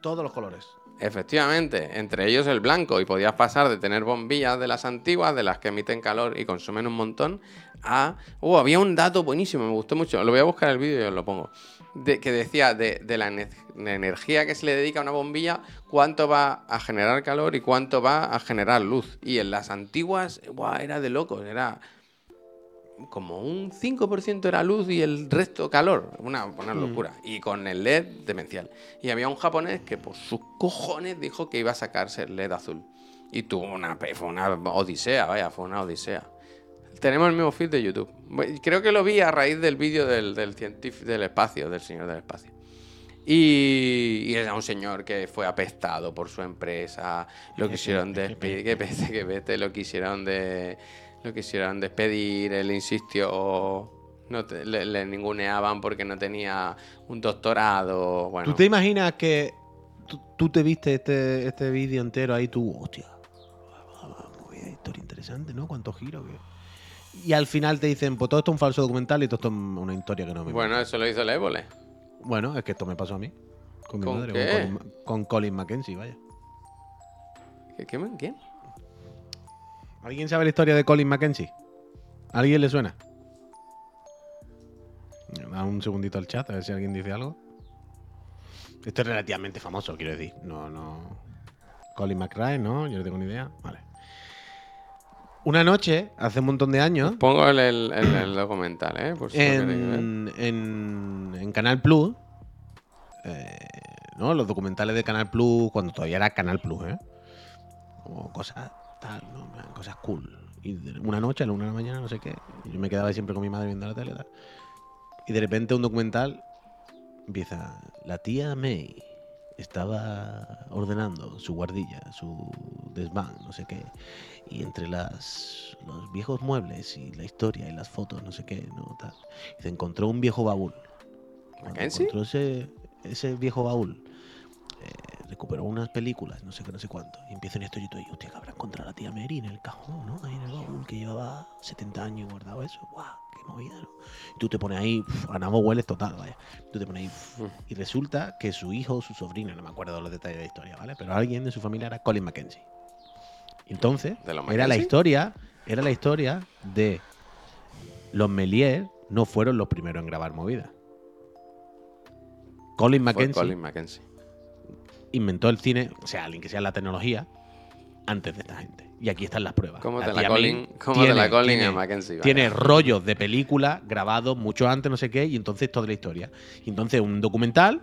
Todos los colores. Efectivamente, entre ellos el blanco, y podías pasar de tener bombillas de las antiguas, de las que emiten calor y consumen un montón, a... Uh, había un dato buenísimo, me gustó mucho, lo voy a buscar el vídeo y os lo pongo, de, que decía de, de la, ene- la energía que se le dedica a una bombilla, cuánto va a generar calor y cuánto va a generar luz. Y en las antiguas, buah, era de locos, era como un 5% era luz y el resto calor. Una, una locura. Y con el LED demencial. Y había un japonés que por sus cojones dijo que iba a sacarse el LED azul. Y tuvo una, fue una odisea, vaya, fue una odisea. Tenemos el mismo feed de YouTube. Creo que lo vi a raíz del vídeo del, del científico del espacio, del señor del espacio. Y, y era un señor que fue apestado por su empresa, lo quisieron despedir, que peste, que peste, lo quisieron de, lo quisieron despedir, él insistió, no te- le, le ninguneaban porque no tenía un doctorado, bueno. ¿Tú te imaginas que tú, te viste este, este vídeo entero ahí tú, hostia, historia interesante, ¿no? ¿Cuántos giros? Y al final te dicen, pues todo esto es un falso documental y todo esto es una historia que no me Bueno, eso lo hizo el Évole. Bueno, es que esto me pasó a mí. Con mi ¿Con madre, qué? Con, Colin, con Colin Mackenzie, vaya. ¿Qué, qué, ¿Quién? ¿Alguien sabe la historia de Colin Mackenzie? ¿A alguien le suena? Da un segundito al chat a ver si alguien dice algo. Esto es relativamente famoso, quiero decir. No, no. Colin McRae, ¿no? Yo no tengo ni idea. Vale. Una noche, hace un montón de años, Pongo el, el- el- el documental, ¿eh? Por si en, en, en Canal Plus, eh, ¿no? Los documentales de Canal Plus, cuando todavía era Canal Plus, ¿eh? Como cosas tal, Cosas cool. Y una noche, a la una de la mañana, no sé qué, yo me quedaba siempre con mi madre viendo la tele, tal. Y de repente un documental empieza, la tía May estaba ordenando su guardilla, su desván, no sé qué, y entre las, los viejos muebles y la historia y las fotos, no sé qué, no tal, y se encontró un viejo baúl. Cuando encontró ese, ese viejo baúl, recuperó unas películas, no sé qué, no sé cuánto, y empieza una historia y dices, hostia, que habrá encontrado la tía Mary en el cajón, ¿no? Ahí en el baúl, que llevaba 70 años guardado eso, guau, qué movida, ¿no? Y tú te pones ahí, uf, a nabo hueles total, vaya. Tú te pones ahí, uf, Mm. y resulta que su hijo o su sobrino, no me acuerdo los detalles de la historia, ¿vale? Pero alguien de su familia era Colin Mackenzie. Y Entonces, ¿De los era la historia, era la historia de los Méliès no fueron los primeros en grabar movidas. Colin Mackenzie Colin Mackenzie. Inventó el cine, o sea, alguien que sea la tecnología, antes de esta gente. Y aquí están las pruebas. ¿Cómo te tía la Colin, cómo te la Colin tiene- Mackenzie? tiene rollos de películas grabados mucho antes, no sé qué, y entonces toda la historia. Y entonces un documental.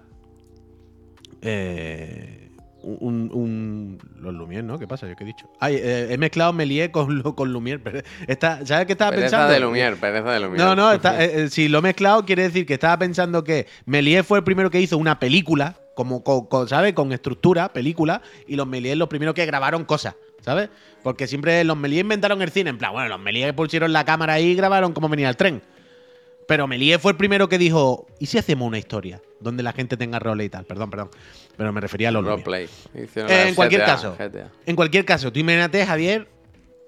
eh, un, un- Los Lumière, ¿no? ¿Qué pasa? ¿Yo qué he dicho? Ay, eh, he mezclado Méliès con, lo- con pero está- ¿Sabes qué estaba Pereza pensando? de Lumière, pereza de Lumière. No, no, está- eh, eh, si lo he mezclado, quiere decir que estaba pensando que Méliès fue el primero que hizo una película, como, con, con, ¿sabes? Con estructura, película, y los Méliès los primeros que grabaron cosas, ¿sabes? Porque siempre los Méliès inventaron el cine, en plan, bueno, los Méliès pusieron la cámara ahí y grabaron cómo venía el tren. Pero Méliès fue el primero que dijo, ¿y si hacemos una historia donde la gente tenga role y tal? Perdón, perdón. Pero me refería a los. Roleplay. Eh, en cualquier GTA, caso. GTA. En cualquier caso, tú imagínate, Javier,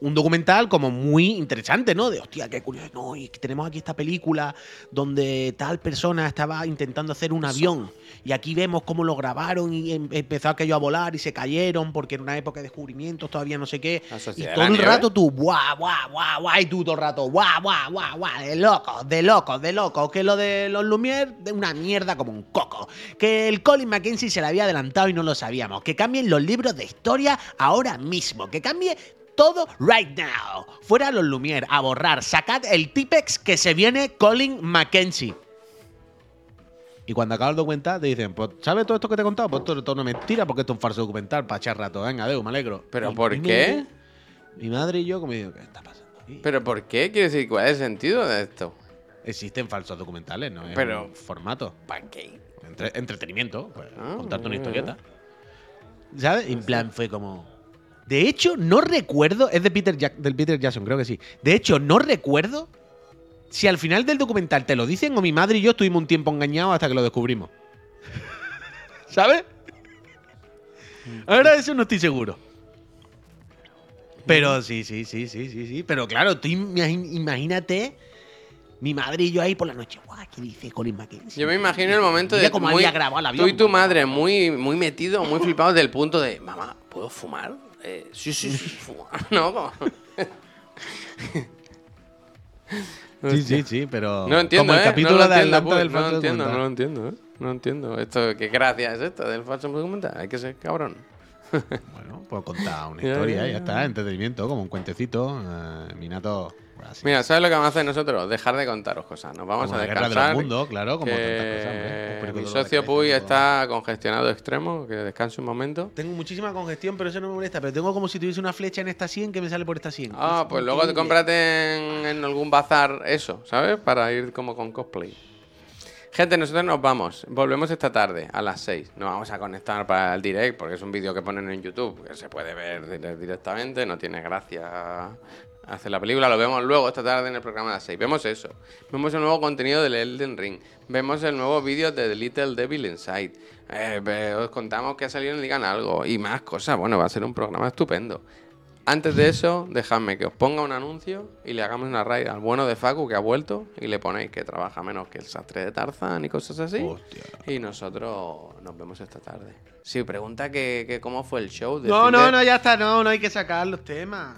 un documental como muy interesante, ¿no? De hostia, qué curioso. No, y tenemos aquí esta película donde tal persona estaba intentando hacer un avión. Y aquí vemos cómo lo grabaron y em- empezó aquello a volar y se cayeron porque era una época de descubrimientos, todavía no sé qué. La Y todo el rato tú, guau, guau, guau, guau, y tú todo el rato, guau, guau, guau, guau, de locos, de locos, de locos. Que lo de los Lumière, de una mierda como un coco. Que el Colin Mackenzie se le había adelantado y no lo sabíamos. Que cambien los libros de historia ahora mismo. Que cambie todo right now. Fuera los Lumière, a borrar. Sacad el Tipex que se viene Colin Mackenzie. Y cuando acaba el documental te dicen, pues, ¿sabes todo esto que te he contado? Pues esto es todo una mentira porque esto es un falso documental para echar rato. Venga, adeu, me alegro. ¿Pero Y- por y qué? Mi, mi madre y yo como digo, ¿qué está pasando aquí? ¿Pero por qué? Quiere decir, ¿cuál es el sentido de esto? Existen falsos documentales, ¿no? Es Pero- un formato. ¿Para qué? Entre- entretenimiento, pues, Ah, contarte una historieta. ¿Sabes? En plan, fue como. De hecho, no recuerdo. Es de Peter Jack- del Peter Jackson, creo que sí. De hecho, no recuerdo si al final del documental te lo dicen o mi madre y yo estuvimos un tiempo engañados hasta que lo descubrimos. ¿Sabes? Ahora de eso no estoy seguro. Pero sí, sí, sí, sí, sí, sí. Pero claro, tú imagínate mi madre y yo ahí por la noche. Guau, ¿qué dice Colin Mackenzie? Yo me imagino el momento Mira de cómo muy- había grabado el tú y tu madre muy, muy metido, muy flipados del punto de, mamá, ¿puedo fumar? Eh, sí, sí, sí. No, como- Sí, sí, sí, pero. No entiendo, Como el ¿eh? capítulo no lo de entiendo, pues, del no falso lo entiendo, no lo entiendo, ¿eh? No entiendo. Esto, ¿Qué gracia es esto del falso documental? Hay que ser cabrón. Bueno, puedo contar una historia, ya, ya, ya. está, entretenimiento, como un cuentecito. eh, Minato. Así. Mira, ¿sabes lo que vamos a hacer nosotros? Dejar de contaros cosas. Nos vamos Como a de descansar. los mundos, claro, como que cosas. mi de socio Puy está congestionado extremo, que descanse un momento. Tengo muchísima congestión, pero eso no me molesta. Pero tengo como si tuviese una flecha en esta 100 que me sale por esta 100. Ah, Es pues luego te cómprate en, en algún bazar eso, ¿sabes? Para ir como con cosplay. Gente, nosotros nos vamos. Volvemos esta tarde a las 6. Nos vamos a conectar para el direct porque es un vídeo que ponen en YouTube que se puede ver dire- directamente. No tiene gracia hacer la película. Lo vemos luego esta tarde en el programa de las 6. Vemos eso. Vemos el nuevo contenido del Elden Ring. Vemos el nuevo vídeo de The Little Devil Inside. Eh, os contamos que ha salido en Digan Algo y más cosas. Bueno, va a ser un programa estupendo. Antes de eso, dejadme que os ponga un anuncio y le hagamos una raid al bueno de Facu que ha vuelto y le ponéis que trabaja menos que el sastre de Tarzán y cosas así. Hostia. Y nosotros nos vemos esta tarde. Sí, pregunta que, que cómo fue el show. No, decirle- no, no, ya está, no, no hay que sacar los temas.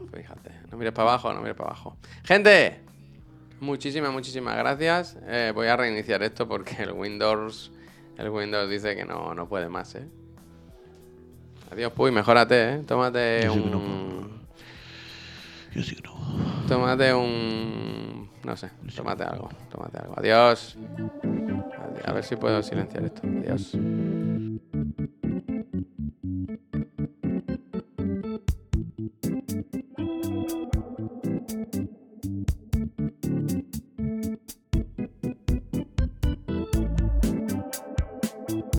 No, fíjate, no mires para abajo, no mires para abajo. Gente, muchísimas, muchísimas gracias. Eh, voy a reiniciar esto porque el Windows, el Windows dice que no, no puede más, ¿eh? Adiós, Puy, mejórate, ¿eh? Tómate Yo sí que no un... Yo sí que no. Tómate un... No sé, tómate algo, tómate algo. Adiós. Adi- A ver si puedo silenciar esto. Adiós.